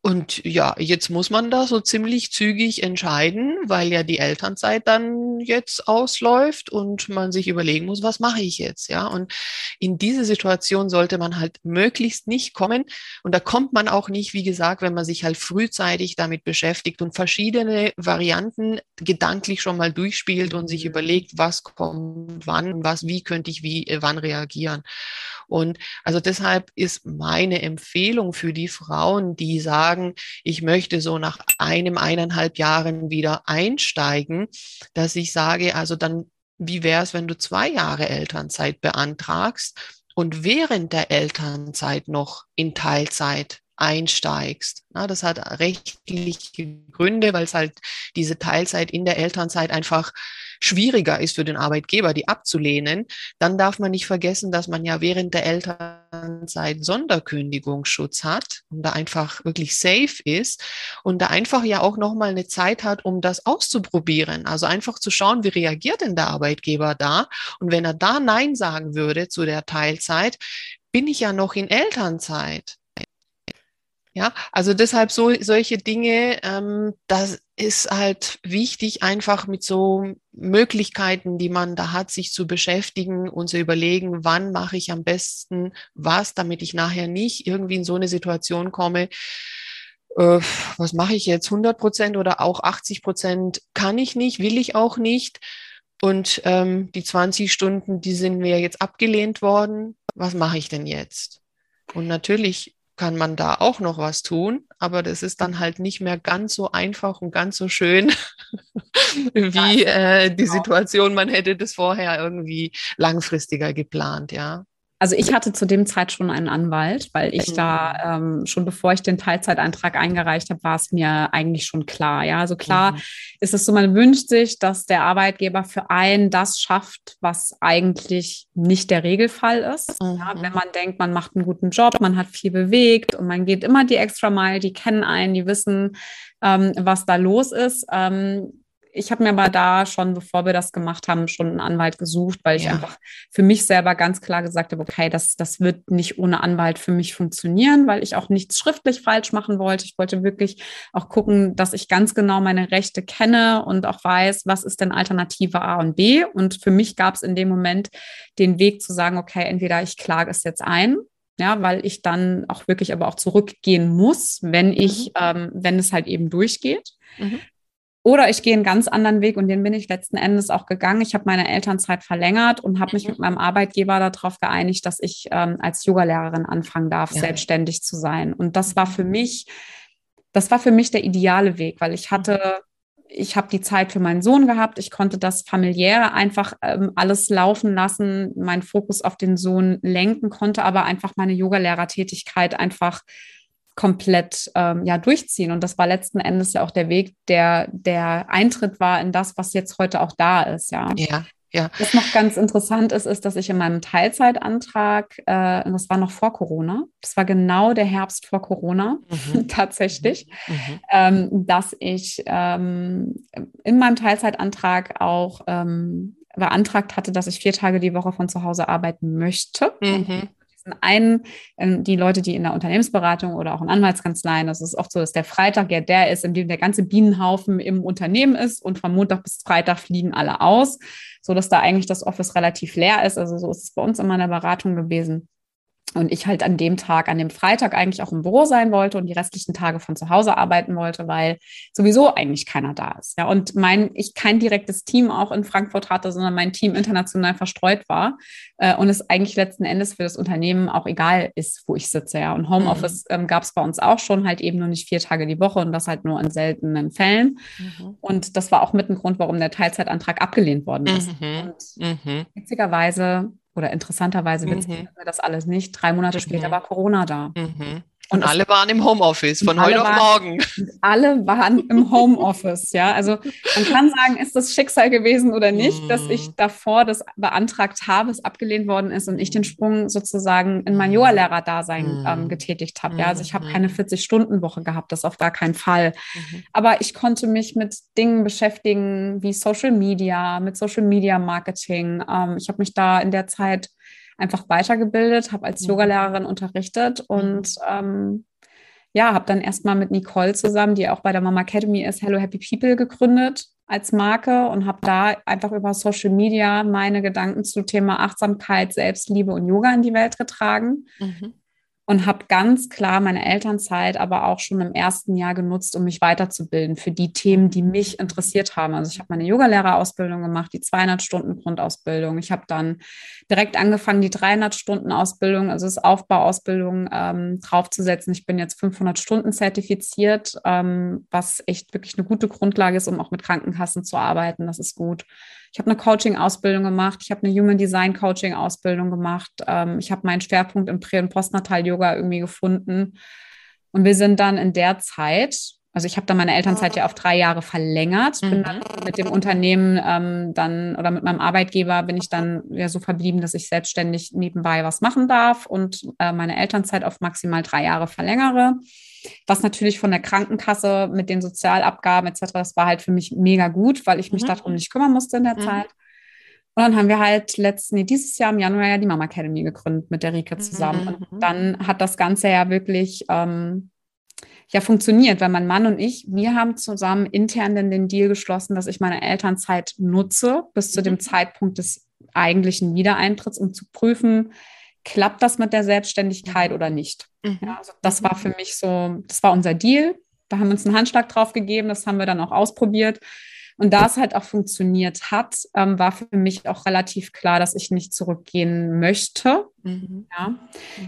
Und ja, jetzt muss man da so ziemlich zügig entscheiden, weil ja die Elternzeit dann jetzt ausläuft und man sich überlegen muss, was mache ich jetzt, ja? Und in diese Situation sollte man halt möglichst nicht kommen. Und da kommt man auch nicht, wie gesagt, wenn man sich halt frühzeitig damit beschäftigt und verschiedene Varianten gedanklich schon mal durchspielt und sich überlegt, was kommt wann, was, wie könnte ich wie, wann reagieren. Und also deshalb ist meine Empfehlung für die Frauen, die sagen, ich möchte so nach einem, eineinhalb Jahren wieder einsteigen, dass ich sage, also dann, wie wäre es, wenn du zwei Jahre Elternzeit beantragst und während der Elternzeit noch in Teilzeit einsteigst. Na, das hat rechtliche Gründe, weil es halt diese Teilzeit in der Elternzeit einfach schwieriger ist für den Arbeitgeber, die abzulehnen. Dann darf man nicht vergessen, dass man ja während der Elternzeit Sonderkündigungsschutz hat und da einfach wirklich safe ist und da einfach ja auch nochmal eine Zeit hat, um das auszuprobieren. Also einfach zu schauen, wie reagiert denn der Arbeitgeber da? Und wenn er da Nein sagen würde zu der Teilzeit, bin ich ja noch in Elternzeit. Ja, also deshalb so solche Dinge, ähm, das ist halt wichtig, einfach mit so Möglichkeiten, die man da hat, sich zu beschäftigen und zu überlegen, wann mache ich am besten was, damit ich nachher nicht irgendwie in so eine Situation komme. Äh, was mache ich jetzt? 100 Prozent oder auch 80 Prozent kann ich nicht, will ich auch nicht. Und ähm, die 20 Stunden, die sind mir jetzt abgelehnt worden. Was mache ich denn jetzt? Und natürlich kann man da auch noch was tun, aber das ist dann halt nicht mehr ganz so einfach und ganz so schön, wie äh, die genau. Situation, man hätte das vorher irgendwie langfristiger geplant, ja. Also ich hatte zu dem Zeit schon einen Anwalt, weil ich mhm. da ähm, schon bevor ich den Teilzeitantrag eingereicht habe, war es mir eigentlich schon klar. Ja, also klar mhm. ist es so, man wünscht sich, dass der Arbeitgeber für einen das schafft, was eigentlich nicht der Regelfall ist. Mhm. Ja, wenn man denkt, man macht einen guten Job, man hat viel bewegt und man geht immer die extra Meile, die kennen einen, die wissen, ähm, was da los ist. Ähm, ich habe mir aber da schon, bevor wir das gemacht haben, schon einen Anwalt gesucht, weil ich ja. einfach für mich selber ganz klar gesagt habe, okay, das, das wird nicht ohne Anwalt für mich funktionieren, weil ich auch nichts schriftlich falsch machen wollte. Ich wollte wirklich auch gucken, dass ich ganz genau meine Rechte kenne und auch weiß, was ist denn Alternative A und B. Und für mich gab es in dem Moment den Weg zu sagen, okay, entweder ich klage es jetzt ein ja, weil ich dann auch wirklich aber auch zurückgehen muss, wenn ich, mhm. ähm, wenn es halt eben durchgeht. Mhm. Oder ich gehe einen ganz anderen Weg und den bin ich letzten Endes auch gegangen. Ich habe meine Elternzeit verlängert und habe mich mhm. mit meinem Arbeitgeber darauf geeinigt, dass ich ähm, als Yogalehrerin anfangen darf, ja. selbstständig zu sein. Und das war für mich, das war für mich der ideale Weg, weil ich hatte, ich habe die Zeit für meinen Sohn gehabt, ich konnte das familiäre einfach ähm, alles laufen lassen, meinen Fokus auf den Sohn lenken, konnte aber einfach meine Yogalehrertätigkeit einfach komplett ähm, ja durchziehen. Und das war letzten Endes ja auch der Weg, der der Eintritt war in das, was jetzt heute auch da ist. Ja. Ja. Ja. Was noch ganz interessant ist, ist, dass ich in meinem Teilzeitantrag, äh, das war noch vor Corona, das war genau der Herbst vor Corona mhm. tatsächlich, mhm. mhm. ähm, dass ich ähm, in meinem Teilzeitantrag auch ähm, beantragt hatte, dass ich vier Tage die Woche von zu Hause arbeiten möchte. Mhm diesen einen, ähm, die Leute, die in der Unternehmensberatung oder auch in Anwaltskanzleien, das ist oft so, dass der Freitag ja der ist, in dem der ganze Bienenhaufen im Unternehmen ist und von Montag bis Freitag fliegen alle aus, so dass da eigentlich das Office relativ leer ist. Also so ist es bei uns in der Beratung gewesen und ich halt an dem Tag, an dem Freitag eigentlich auch im Büro sein wollte und die restlichen Tage von zu Hause arbeiten wollte, weil sowieso eigentlich keiner da ist. Ja, und mein, ich kein direktes Team auch in Frankfurt hatte, sondern mein Team international verstreut war äh, und es eigentlich letzten Endes für das Unternehmen auch egal ist, wo ich sitze. Ja, und Homeoffice mhm. ähm, gab es bei uns auch schon, halt eben nur nicht vier Tage die Woche und das halt nur in seltenen Fällen. Mhm. Und das war auch mit ein Grund, warum der Teilzeitantrag abgelehnt worden ist. Mhm. Und mhm. witzigerweise oder interessanterweise mhm. wir das alles nicht. Drei Monate später mhm. war Corona da. Mhm. Und alle waren im Homeoffice von heute auf morgen. Alle waren im Homeoffice, ja. Also man kann sagen, ist das Schicksal gewesen oder nicht, dass ich mhm. davor das beantragt habe, es abgelehnt worden ist und ich den Sprung sozusagen in mein mhm. Yoga-Lehrer-Dasein ähm, getätigt habe. Ja, also ich habe keine 40-Stunden-Woche gehabt, das auf gar keinen Fall. Aber ich konnte mich mit Dingen beschäftigen wie Social Media, mit Social Media Marketing. Ähm, ich habe mich da in der Zeit einfach weitergebildet, habe als mhm. Yogalehrerin unterrichtet mhm. und ähm, ja, habe dann erstmal mit Nicole zusammen, die auch bei der Mama Academy ist, Hello Happy People gegründet als Marke und habe da einfach über Social Media meine Gedanken zu Thema Achtsamkeit, Selbstliebe und Yoga in die Welt getragen. Mhm und habe ganz klar meine Elternzeit aber auch schon im ersten Jahr genutzt, um mich weiterzubilden für die Themen, die mich interessiert haben. Also ich habe meine Yogalehrerausbildung gemacht, die 200 Stunden Grundausbildung. Ich habe dann direkt angefangen, die 300 Stunden Ausbildung, also das Aufbauausbildung ähm, draufzusetzen. Ich bin jetzt 500 Stunden zertifiziert, ähm, was echt wirklich eine gute Grundlage ist, um auch mit Krankenkassen zu arbeiten. Das ist gut. Ich habe eine Coaching-Ausbildung gemacht, ich habe eine Human Design Coaching-Ausbildung gemacht, ähm, ich habe meinen Schwerpunkt im Prä- und Postnatal-Yoga irgendwie gefunden. Und wir sind dann in der Zeit, also ich habe dann meine Elternzeit ja auf drei Jahre verlängert, bin mhm. dann mit dem Unternehmen ähm, dann oder mit meinem Arbeitgeber bin ich dann ja so verblieben, dass ich selbstständig nebenbei was machen darf und äh, meine Elternzeit auf maximal drei Jahre verlängere was natürlich von der Krankenkasse mit den Sozialabgaben etc., das war halt für mich mega gut, weil ich mich mhm. darum nicht kümmern musste in der mhm. Zeit. Und dann haben wir halt letzten, nee, dieses Jahr im Januar ja die Mama Academy gegründet mit der Rike zusammen. Mhm. Und dann hat das Ganze ja wirklich ähm, ja funktioniert, weil mein Mann und ich, wir haben zusammen intern den, den Deal geschlossen, dass ich meine Elternzeit nutze bis zu dem mhm. Zeitpunkt des eigentlichen Wiedereintritts, um zu prüfen, klappt das mit der Selbstständigkeit mhm. oder nicht. Mhm. Ja, also das war für mich so, das war unser Deal. Da haben wir uns einen Handschlag drauf gegeben, das haben wir dann auch ausprobiert. Und da es halt auch funktioniert hat, ähm, war für mich auch relativ klar, dass ich nicht zurückgehen möchte. Mhm. Ja. Mhm.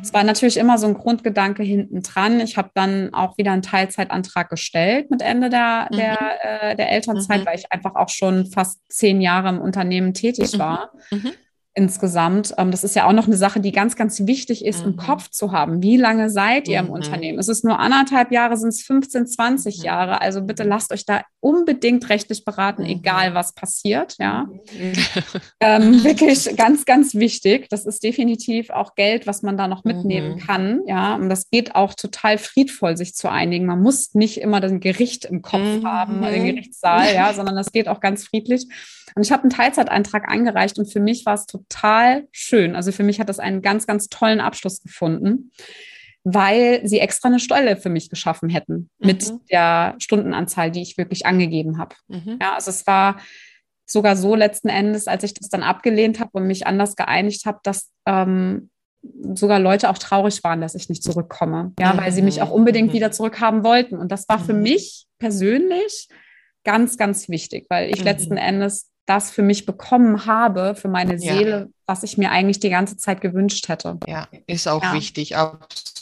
Es war natürlich immer so ein Grundgedanke hinten dran. Ich habe dann auch wieder einen Teilzeitantrag gestellt mit Ende der, mhm. der, äh, der Elternzeit, mhm. weil ich einfach auch schon fast zehn Jahre im Unternehmen tätig mhm. war. Insgesamt. Ähm, das ist ja auch noch eine Sache, die ganz, ganz wichtig ist, mhm. im Kopf zu haben. Wie lange seid ihr im mhm. Unternehmen? Ist es nur anderthalb Jahre, sind es 15, 20 mhm. Jahre? Also bitte lasst euch da unbedingt rechtlich beraten, mhm. egal was passiert. Ja, mhm. ähm, wirklich ganz, ganz wichtig. Das ist definitiv auch Geld, was man da noch mitnehmen mhm. kann. Ja, und das geht auch total friedvoll, sich zu einigen. Man muss nicht immer das Gericht im Kopf haben, den Gerichtssaal, ja, sondern das geht auch ganz friedlich. Und ich habe einen Teilzeiteintrag eingereicht und für mich war es total schön. Also für mich hat das einen ganz, ganz tollen Abschluss gefunden, weil sie extra eine Stelle für mich geschaffen hätten mhm. mit der Stundenanzahl, die ich wirklich angegeben habe. Mhm. Ja, also es war sogar so letzten Endes, als ich das dann abgelehnt habe und mich anders geeinigt habe, dass ähm, sogar Leute auch traurig waren, dass ich nicht zurückkomme. Ja, weil sie mich auch unbedingt mhm. wieder zurückhaben wollten. Und das war für mhm. mich persönlich ganz, ganz wichtig, weil ich mhm. letzten Endes das für mich bekommen habe, für meine Seele, ja. was ich mir eigentlich die ganze Zeit gewünscht hätte. Ja, ist auch ja. wichtig, absolut.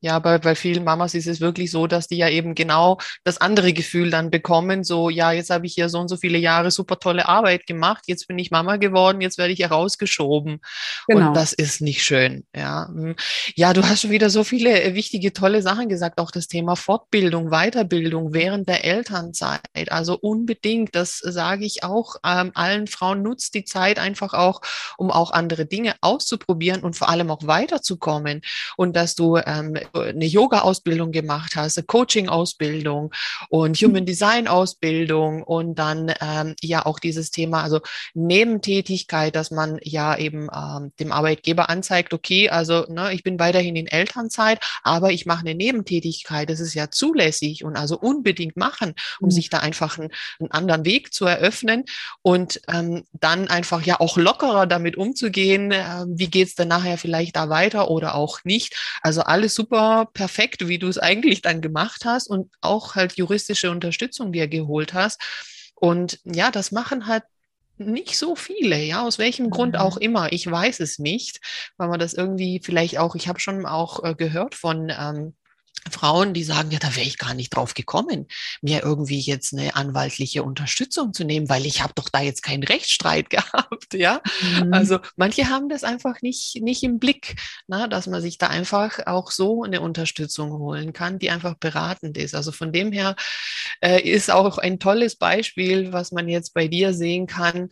Ja, bei, bei vielen Mamas ist es wirklich so, dass die ja eben genau das andere Gefühl dann bekommen, so, ja, jetzt habe ich hier so und so viele Jahre super tolle Arbeit gemacht, jetzt bin ich Mama geworden, jetzt werde ich herausgeschoben. Genau. Und das ist nicht schön. Ja. Hm. ja, du hast schon wieder so viele äh, wichtige, tolle Sachen gesagt, auch das Thema Fortbildung, Weiterbildung während der Elternzeit. Also unbedingt, das sage ich auch ähm, allen Frauen, nutzt die Zeit einfach auch, um auch andere Dinge auszuprobieren und vor allem auch weiterzukommen. Und dass du ähm, eine Yoga-Ausbildung gemacht hast, eine Coaching-Ausbildung und Human Design-Ausbildung und dann ähm, ja auch dieses Thema, also Nebentätigkeit, dass man ja eben ähm, dem Arbeitgeber anzeigt, okay, also ne, ich bin weiterhin in Elternzeit, aber ich mache eine Nebentätigkeit, das ist ja zulässig und also unbedingt machen, um mhm. sich da einfach einen, einen anderen Weg zu eröffnen und ähm, dann einfach ja auch lockerer damit umzugehen. Äh, wie geht's denn nachher vielleicht da weiter oder auch nicht? Also alles super perfekt, wie du es eigentlich dann gemacht hast und auch halt juristische Unterstützung dir geholt hast. Und ja, das machen halt nicht so viele, ja, aus welchem mhm. Grund auch immer. Ich weiß es nicht, weil man das irgendwie vielleicht auch, ich habe schon auch äh, gehört von ähm, Frauen, die sagen, ja, da wäre ich gar nicht drauf gekommen, mir irgendwie jetzt eine anwaltliche Unterstützung zu nehmen, weil ich habe doch da jetzt keinen Rechtsstreit gehabt, ja. Mhm. Also manche haben das einfach nicht, nicht im Blick, na, dass man sich da einfach auch so eine Unterstützung holen kann, die einfach beratend ist. Also von dem her äh, ist auch ein tolles Beispiel, was man jetzt bei dir sehen kann,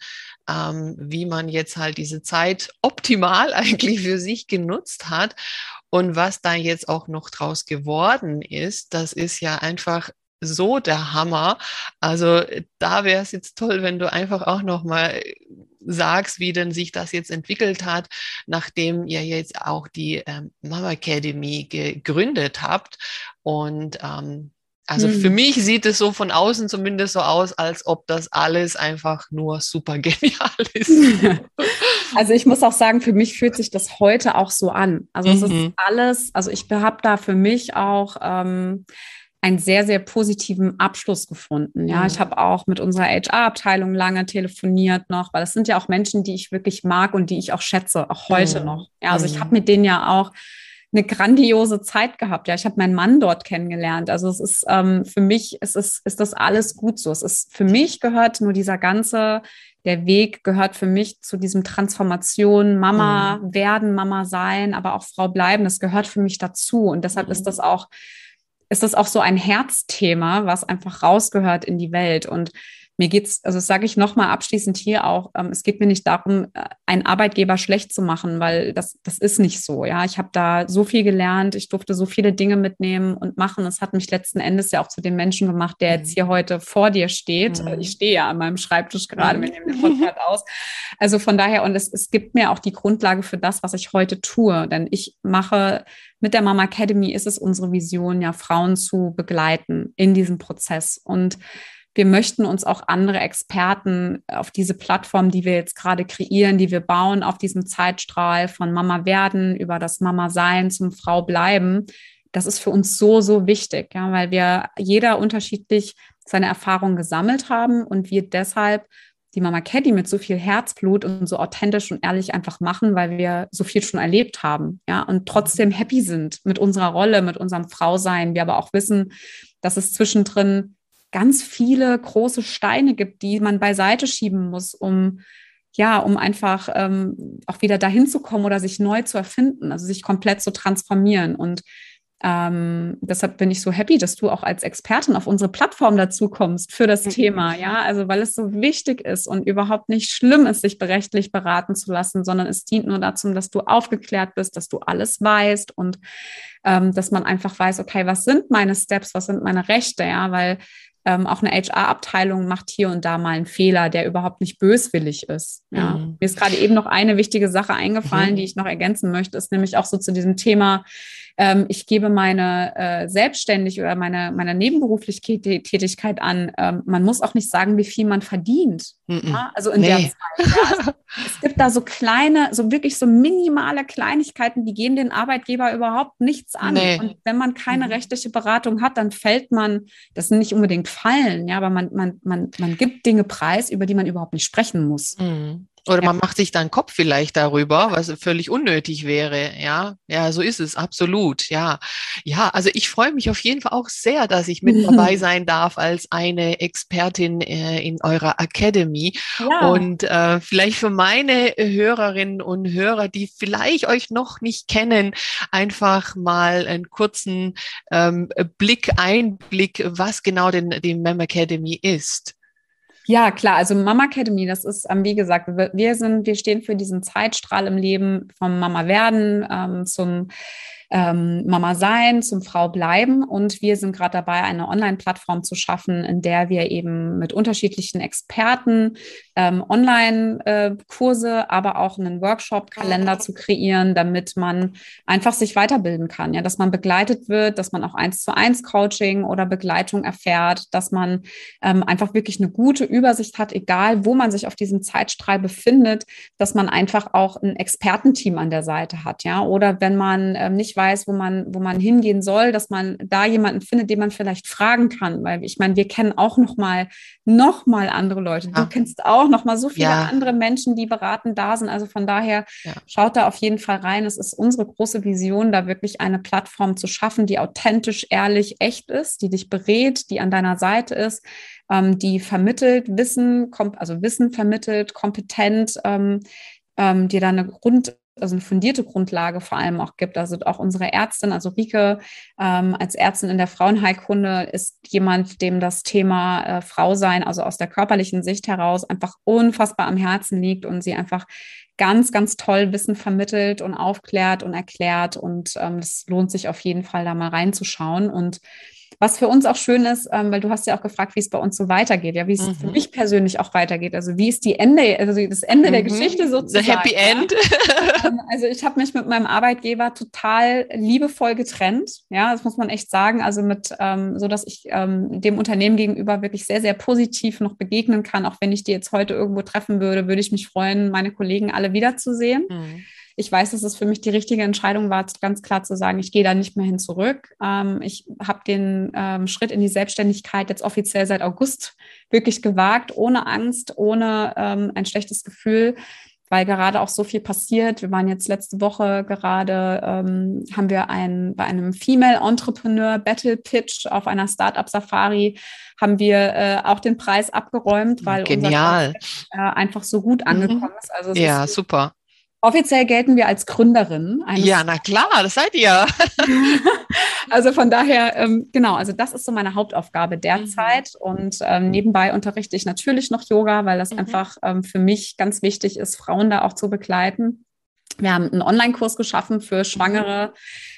ähm, wie man jetzt halt diese Zeit optimal eigentlich für sich genutzt hat und was da jetzt auch noch draus geworden ist, das ist ja einfach so der Hammer. Also da wäre es jetzt toll, wenn du einfach auch noch mal sagst, wie denn sich das jetzt entwickelt hat, nachdem ihr jetzt auch die ähm, Mama Academy gegründet habt. Und ähm, also hm. für mich sieht es so von außen zumindest so aus, als ob das alles einfach nur super genial ist. Also ich muss auch sagen, für mich fühlt sich das heute auch so an. Also mhm. es ist mhm. alles, also ich habe da für mich auch ähm, einen sehr, sehr positiven Abschluss gefunden. Ja, mhm. ich habe auch mit unserer HR-Abteilung lange telefoniert noch, weil das sind ja auch Menschen, die ich wirklich mag und die ich auch schätze, auch heute mhm. noch. Ja, also ich habe mhm. mit denen ja auch eine grandiose Zeit gehabt. Ja, ich habe meinen Mann dort kennengelernt. Also es ist ähm, für mich, es ist, ist das alles gut so. Es ist für mich gehört nur dieser ganze, der Weg gehört für mich zu diesem Transformation, Mama mhm. werden, Mama sein, aber auch Frau bleiben. Das gehört für mich dazu. Und deshalb mhm. ist das auch, ist das auch so ein Herzthema, was einfach rausgehört in die Welt. Und mir geht's, also das sage ich nochmal abschließend hier auch, ähm, es geht mir nicht darum, äh, einen Arbeitgeber schlecht zu machen, weil das, das ist nicht so. Ja, ich habe da so viel gelernt, ich durfte so viele Dinge mitnehmen und machen. Es hat mich letzten Endes ja auch zu dem Menschen gemacht, der jetzt mhm. hier heute vor dir steht. Mhm. Ich stehe ja an meinem Schreibtisch gerade, wir nehmen den Podcast aus. Also von daher, und es, es gibt mir auch die Grundlage für das, was ich heute tue. Denn ich mache mit der Mama Academy ist es unsere Vision, ja, Frauen zu begleiten in diesem Prozess. Und wir möchten uns auch andere Experten auf diese Plattform, die wir jetzt gerade kreieren, die wir bauen, auf diesem Zeitstrahl von Mama werden über das Mama sein zum Frau bleiben. Das ist für uns so, so wichtig, ja, weil wir jeder unterschiedlich seine Erfahrungen gesammelt haben und wir deshalb die Mama Caddy mit so viel Herzblut und so authentisch und ehrlich einfach machen, weil wir so viel schon erlebt haben, ja, und trotzdem happy sind mit unserer Rolle, mit unserem Frausein. Wir aber auch wissen, dass es zwischendrin ganz viele große Steine gibt, die man beiseite schieben muss, um ja, um einfach ähm, auch wieder dahin zu kommen oder sich neu zu erfinden, also sich komplett zu transformieren. Und ähm, deshalb bin ich so happy, dass du auch als Expertin auf unsere Plattform dazu kommst für das mhm. Thema, ja, also weil es so wichtig ist und überhaupt nicht schlimm ist, sich berechtlich beraten zu lassen, sondern es dient nur dazu, dass du aufgeklärt bist, dass du alles weißt und ähm, dass man einfach weiß, okay, was sind meine Steps, was sind meine Rechte, ja, weil ähm, auch eine HR-Abteilung macht hier und da mal einen Fehler, der überhaupt nicht böswillig ist. Ja. Mhm. Mir ist gerade eben noch eine wichtige Sache eingefallen, mhm. die ich noch ergänzen möchte, ist nämlich auch so zu diesem Thema, ähm, ich gebe meine äh, selbstständig oder meine, meine nebenberufliche Tätigkeit an. Ähm, man muss auch nicht sagen, wie viel man verdient. Mhm. Ja? Also in nee. der Zeit. Ja. Also, es gibt da so kleine, so wirklich so minimale Kleinigkeiten, die gehen den Arbeitgeber überhaupt nichts an. Nee. Und wenn man keine mhm. rechtliche Beratung hat, dann fällt man, das sind nicht unbedingt Fallen, ja, aber man, man, man, man gibt Dinge preis, über die man überhaupt nicht sprechen muss. Mhm. Oder ja. man macht sich dann Kopf vielleicht darüber, was völlig unnötig wäre. Ja, ja, so ist es, absolut. Ja, ja, also ich freue mich auf jeden Fall auch sehr, dass ich mit dabei sein darf als eine Expertin äh, in eurer Academy. Ja. Und äh, vielleicht für meine Hörerinnen und Hörer, die vielleicht euch noch nicht kennen, einfach mal einen kurzen ähm, Blick, Einblick, was genau denn die Mem Academy ist. Ja, klar. Also Mama Academy, das ist, ähm, wie gesagt, wir sind, wir stehen für diesen Zeitstrahl im Leben vom Mama werden ähm, zum ähm, Mama sein, zum Frau bleiben. Und wir sind gerade dabei, eine Online-Plattform zu schaffen, in der wir eben mit unterschiedlichen Experten ähm, Online-Kurse, aber auch einen Workshop-Kalender zu kreieren, damit man einfach sich weiterbilden kann. Ja, dass man begleitet wird, dass man auch eins zu eins Coaching oder Begleitung erfährt, dass man ähm, einfach wirklich eine gute Übersicht hat, egal wo man sich auf diesem Zeitstrahl befindet, dass man einfach auch ein Expertenteam an der Seite hat. Ja, oder wenn man ähm, nicht weiß, weiß, wo man, wo man hingehen soll, dass man da jemanden findet, den man vielleicht fragen kann. Weil ich meine, wir kennen auch noch mal, noch mal andere Leute. Ja. Du kennst auch noch mal so viele ja. andere Menschen, die beraten da sind. Also von daher ja. schaut da auf jeden Fall rein. Es ist unsere große Vision, da wirklich eine Plattform zu schaffen, die authentisch, ehrlich, echt ist, die dich berät, die an deiner Seite ist, ähm, die vermittelt Wissen, also Wissen vermittelt, kompetent, ähm, ähm, dir da eine Grund also eine fundierte Grundlage vor allem auch gibt. Also auch unsere Ärztin, also Rike ähm, als Ärztin in der Frauenheilkunde ist jemand, dem das Thema äh, Frau sein, also aus der körperlichen Sicht heraus, einfach unfassbar am Herzen liegt und sie einfach ganz, ganz toll Wissen vermittelt und aufklärt und erklärt. Und ähm, es lohnt sich auf jeden Fall, da mal reinzuschauen. Und was für uns auch schön ist, ähm, weil du hast ja auch gefragt, wie es bei uns so weitergeht, ja, wie es mhm. für mich persönlich auch weitergeht. Also wie ist die Ende, also das Ende mhm. der Geschichte sozusagen. The Happy End. Ähm, also ich habe mich mit meinem Arbeitgeber total liebevoll getrennt. Ja, das muss man echt sagen. Also mit, ähm, so dass ich ähm, dem Unternehmen gegenüber wirklich sehr, sehr positiv noch begegnen kann. Auch wenn ich die jetzt heute irgendwo treffen würde, würde ich mich freuen, meine Kollegen alle wiederzusehen. Mhm ich weiß, dass es für mich die richtige Entscheidung war, ganz klar zu sagen, ich gehe da nicht mehr hin zurück. Ähm, ich habe den ähm, Schritt in die Selbstständigkeit jetzt offiziell seit August wirklich gewagt, ohne Angst, ohne ähm, ein schlechtes Gefühl weil gerade auch so viel passiert. Wir waren jetzt letzte Woche gerade, ähm, haben wir ein, bei einem Female Entrepreneur Battle Pitch auf einer Startup Safari haben wir äh, auch den Preis abgeräumt, weil Genial. unser Konzept, äh, einfach so gut mhm. angekommen ist. Also ja, ist, super. Offiziell gelten wir als Gründerin. Ja, na klar, das seid ihr. also von daher, ähm, genau, also das ist so meine Hauptaufgabe derzeit. Mhm. Und ähm, nebenbei unterrichte ich natürlich noch Yoga, weil das mhm. einfach ähm, für mich ganz wichtig ist, Frauen da auch zu begleiten. Wir haben einen Online-Kurs geschaffen für Schwangere,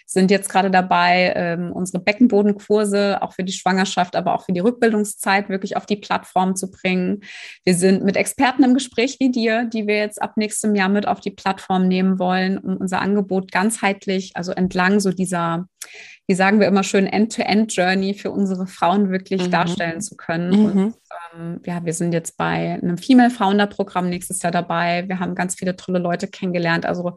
sind jetzt gerade dabei, ähm, unsere Beckenbodenkurse auch für die Schwangerschaft, aber auch für die Rückbildungszeit wirklich auf die Plattform zu bringen. Wir sind mit Experten im Gespräch wie dir, die wir jetzt ab nächstem Jahr mit auf die Plattform nehmen wollen, um unser Angebot ganzheitlich, also entlang so dieser wie sagen wir immer schön, End-to-End-Journey für unsere Frauen wirklich mhm. darstellen zu können. Mhm. Und, ähm, ja, wir sind jetzt bei einem Female Founder-Programm nächstes Jahr dabei. Wir haben ganz viele tolle Leute kennengelernt. Also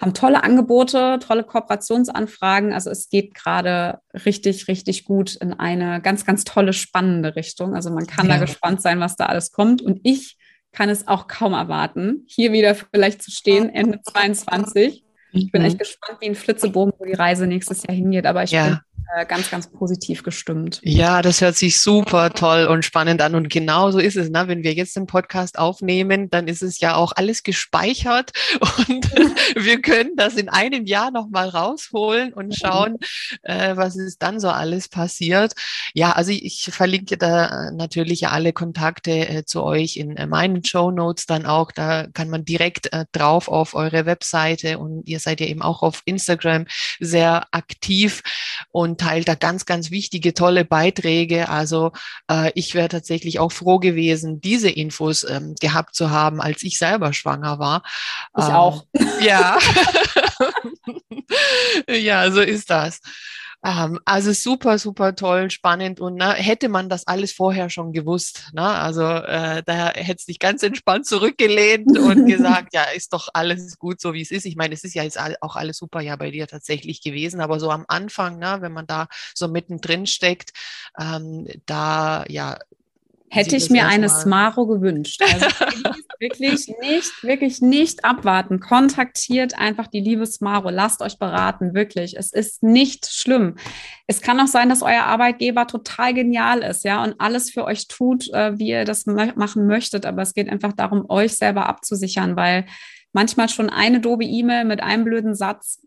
haben tolle Angebote, tolle Kooperationsanfragen. Also es geht gerade richtig, richtig gut in eine ganz, ganz tolle, spannende Richtung. Also man kann ja. da gespannt sein, was da alles kommt. Und ich kann es auch kaum erwarten, hier wieder vielleicht zu stehen, Ende 22 ich bin echt mhm. gespannt wie ein Flitzebogen, wo die Reise nächstes Jahr hingeht. Aber ich ja. bin äh, ganz, ganz positiv gestimmt. Ja, das hört sich super toll und spannend an. Und genau so ist es. Ne? Wenn wir jetzt den Podcast aufnehmen, dann ist es ja auch alles gespeichert und wir können das in einem Jahr nochmal rausholen und schauen, äh, was ist dann so alles passiert. Ja, also ich, ich verlinke da natürlich alle Kontakte äh, zu euch in äh, meinen Show Notes dann auch. Da kann man direkt äh, drauf auf eure Webseite und ihr seid ja eben auch auf Instagram sehr aktiv und teilt da ganz, ganz wichtige, tolle Beiträge. Also äh, ich wäre tatsächlich auch froh gewesen, diese Infos ähm, gehabt zu haben, als ich selber schwanger war. Ich ähm, auch. Ja. ja, so ist das. Ähm, also super, super toll, spannend und ne, hätte man das alles vorher schon gewusst, ne? also äh, da hätte es dich ganz entspannt zurückgelehnt und gesagt, ja, ist doch alles gut, so wie es ist. Ich meine, es ist ja jetzt auch alles super ja bei dir tatsächlich gewesen, aber so am Anfang, ne, wenn man da so mittendrin steckt, ähm, da ja Hätte ich mir eine Smaro gewünscht. Also wirklich nicht, wirklich nicht abwarten. Kontaktiert einfach die liebe Smaro. Lasst euch beraten, wirklich. Es ist nicht schlimm. Es kann auch sein, dass euer Arbeitgeber total genial ist, ja, und alles für euch tut, äh, wie ihr das machen möchtet. Aber es geht einfach darum, euch selber abzusichern, weil manchmal schon eine dobe E-Mail mit einem blöden Satz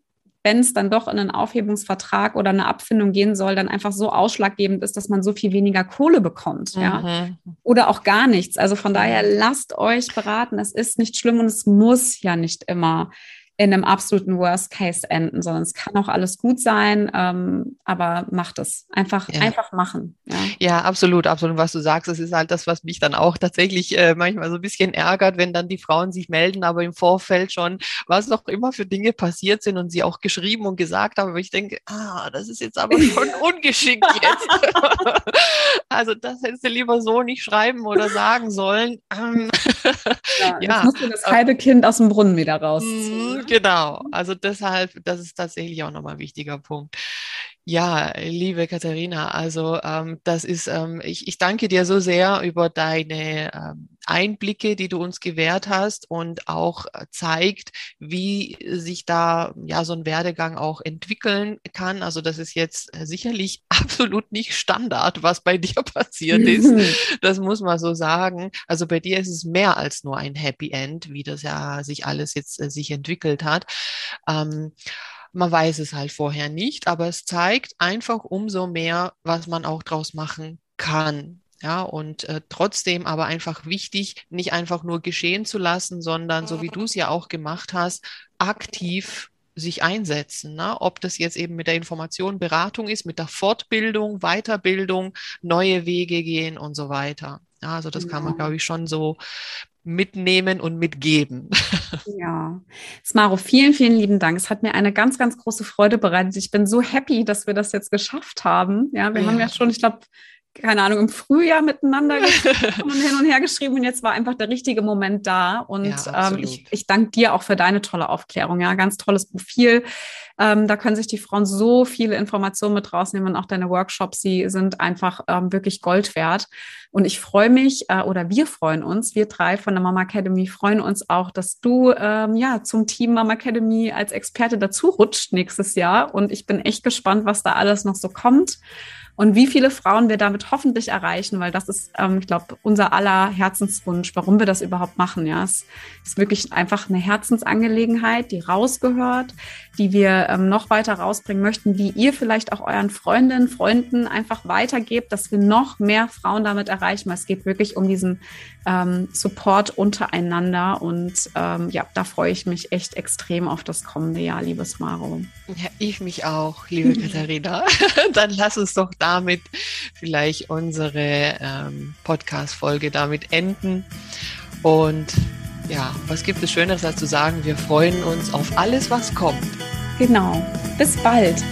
wenn es dann doch in einen Aufhebungsvertrag oder eine Abfindung gehen soll, dann einfach so ausschlaggebend ist, dass man so viel weniger Kohle bekommt, mhm. ja. Oder auch gar nichts. Also von daher lasst euch beraten. Es ist nicht schlimm und es muss ja nicht immer in einem absoluten Worst Case enden, sondern es kann auch alles gut sein, ähm, aber macht es. Einfach, ja. einfach machen. Ja. ja. absolut, absolut. Was du sagst, das ist halt das, was mich dann auch tatsächlich äh, manchmal so ein bisschen ärgert, wenn dann die Frauen sich melden, aber im Vorfeld schon, was noch immer für Dinge passiert sind und sie auch geschrieben und gesagt haben. Aber ich denke, ah, das ist jetzt aber schon ungeschickt jetzt. also das hättest du lieber so nicht schreiben oder sagen sollen. Ähm, ja, ja. Jetzt musst du das halbe Kind aus dem Brunnen wieder rausziehen. Genau, also deshalb, das ist tatsächlich auch nochmal ein wichtiger Punkt. Ja, liebe Katharina, also ähm, das ist, ähm, ich, ich danke dir so sehr über deine ähm, Einblicke, die du uns gewährt hast und auch äh, zeigt, wie sich da ja so ein Werdegang auch entwickeln kann. Also das ist jetzt äh, sicherlich absolut nicht Standard, was bei dir passiert ist. Das muss man so sagen. Also bei dir ist es mehr als nur ein Happy End, wie das ja sich alles jetzt äh, sich entwickelt hat. Ähm, man weiß es halt vorher nicht, aber es zeigt einfach umso mehr, was man auch draus machen kann. Ja, und äh, trotzdem aber einfach wichtig, nicht einfach nur geschehen zu lassen, sondern so wie du es ja auch gemacht hast, aktiv sich einsetzen. Ne? Ob das jetzt eben mit der Information, Beratung ist, mit der Fortbildung, Weiterbildung, neue Wege gehen und so weiter. Ja, also das kann man, glaube ich, schon so mitnehmen und mitgeben. Ja, Smaro, vielen, vielen lieben Dank. Es hat mir eine ganz, ganz große Freude bereitet. Ich bin so happy, dass wir das jetzt geschafft haben. Ja, wir ja. haben ja schon, ich glaube, keine Ahnung, im Frühjahr miteinander und hin und her geschrieben und jetzt war einfach der richtige Moment da. Und ja, ähm, ich, ich danke dir auch für deine tolle Aufklärung. Ja, ganz tolles Profil. Ähm, da können sich die Frauen so viele Informationen mit rausnehmen und auch deine Workshops, sie sind einfach ähm, wirklich Gold wert. Und ich freue mich äh, oder wir freuen uns, wir drei von der Mama Academy freuen uns auch, dass du ähm, ja zum Team Mama Academy als Experte dazu rutscht nächstes Jahr. Und ich bin echt gespannt, was da alles noch so kommt und wie viele Frauen wir damit hoffentlich erreichen, weil das ist, ähm, ich glaube, unser aller Herzenswunsch, warum wir das überhaupt machen. Ja, es ist wirklich einfach eine Herzensangelegenheit, die rausgehört, die wir ähm, noch weiter rausbringen möchten, die ihr vielleicht auch euren Freundinnen, Freunden einfach weitergebt, dass wir noch mehr Frauen damit erreichen. Weil es geht wirklich um diesen ähm, Support untereinander und ähm, ja, da freue ich mich echt extrem auf das kommende Jahr, liebes Maro. Ja, ich mich auch, liebe Katharina. Dann lass uns doch da damit vielleicht unsere ähm, Podcast-Folge damit enden. Und ja, was gibt es Schöneres als zu sagen, wir freuen uns auf alles, was kommt. Genau. Bis bald.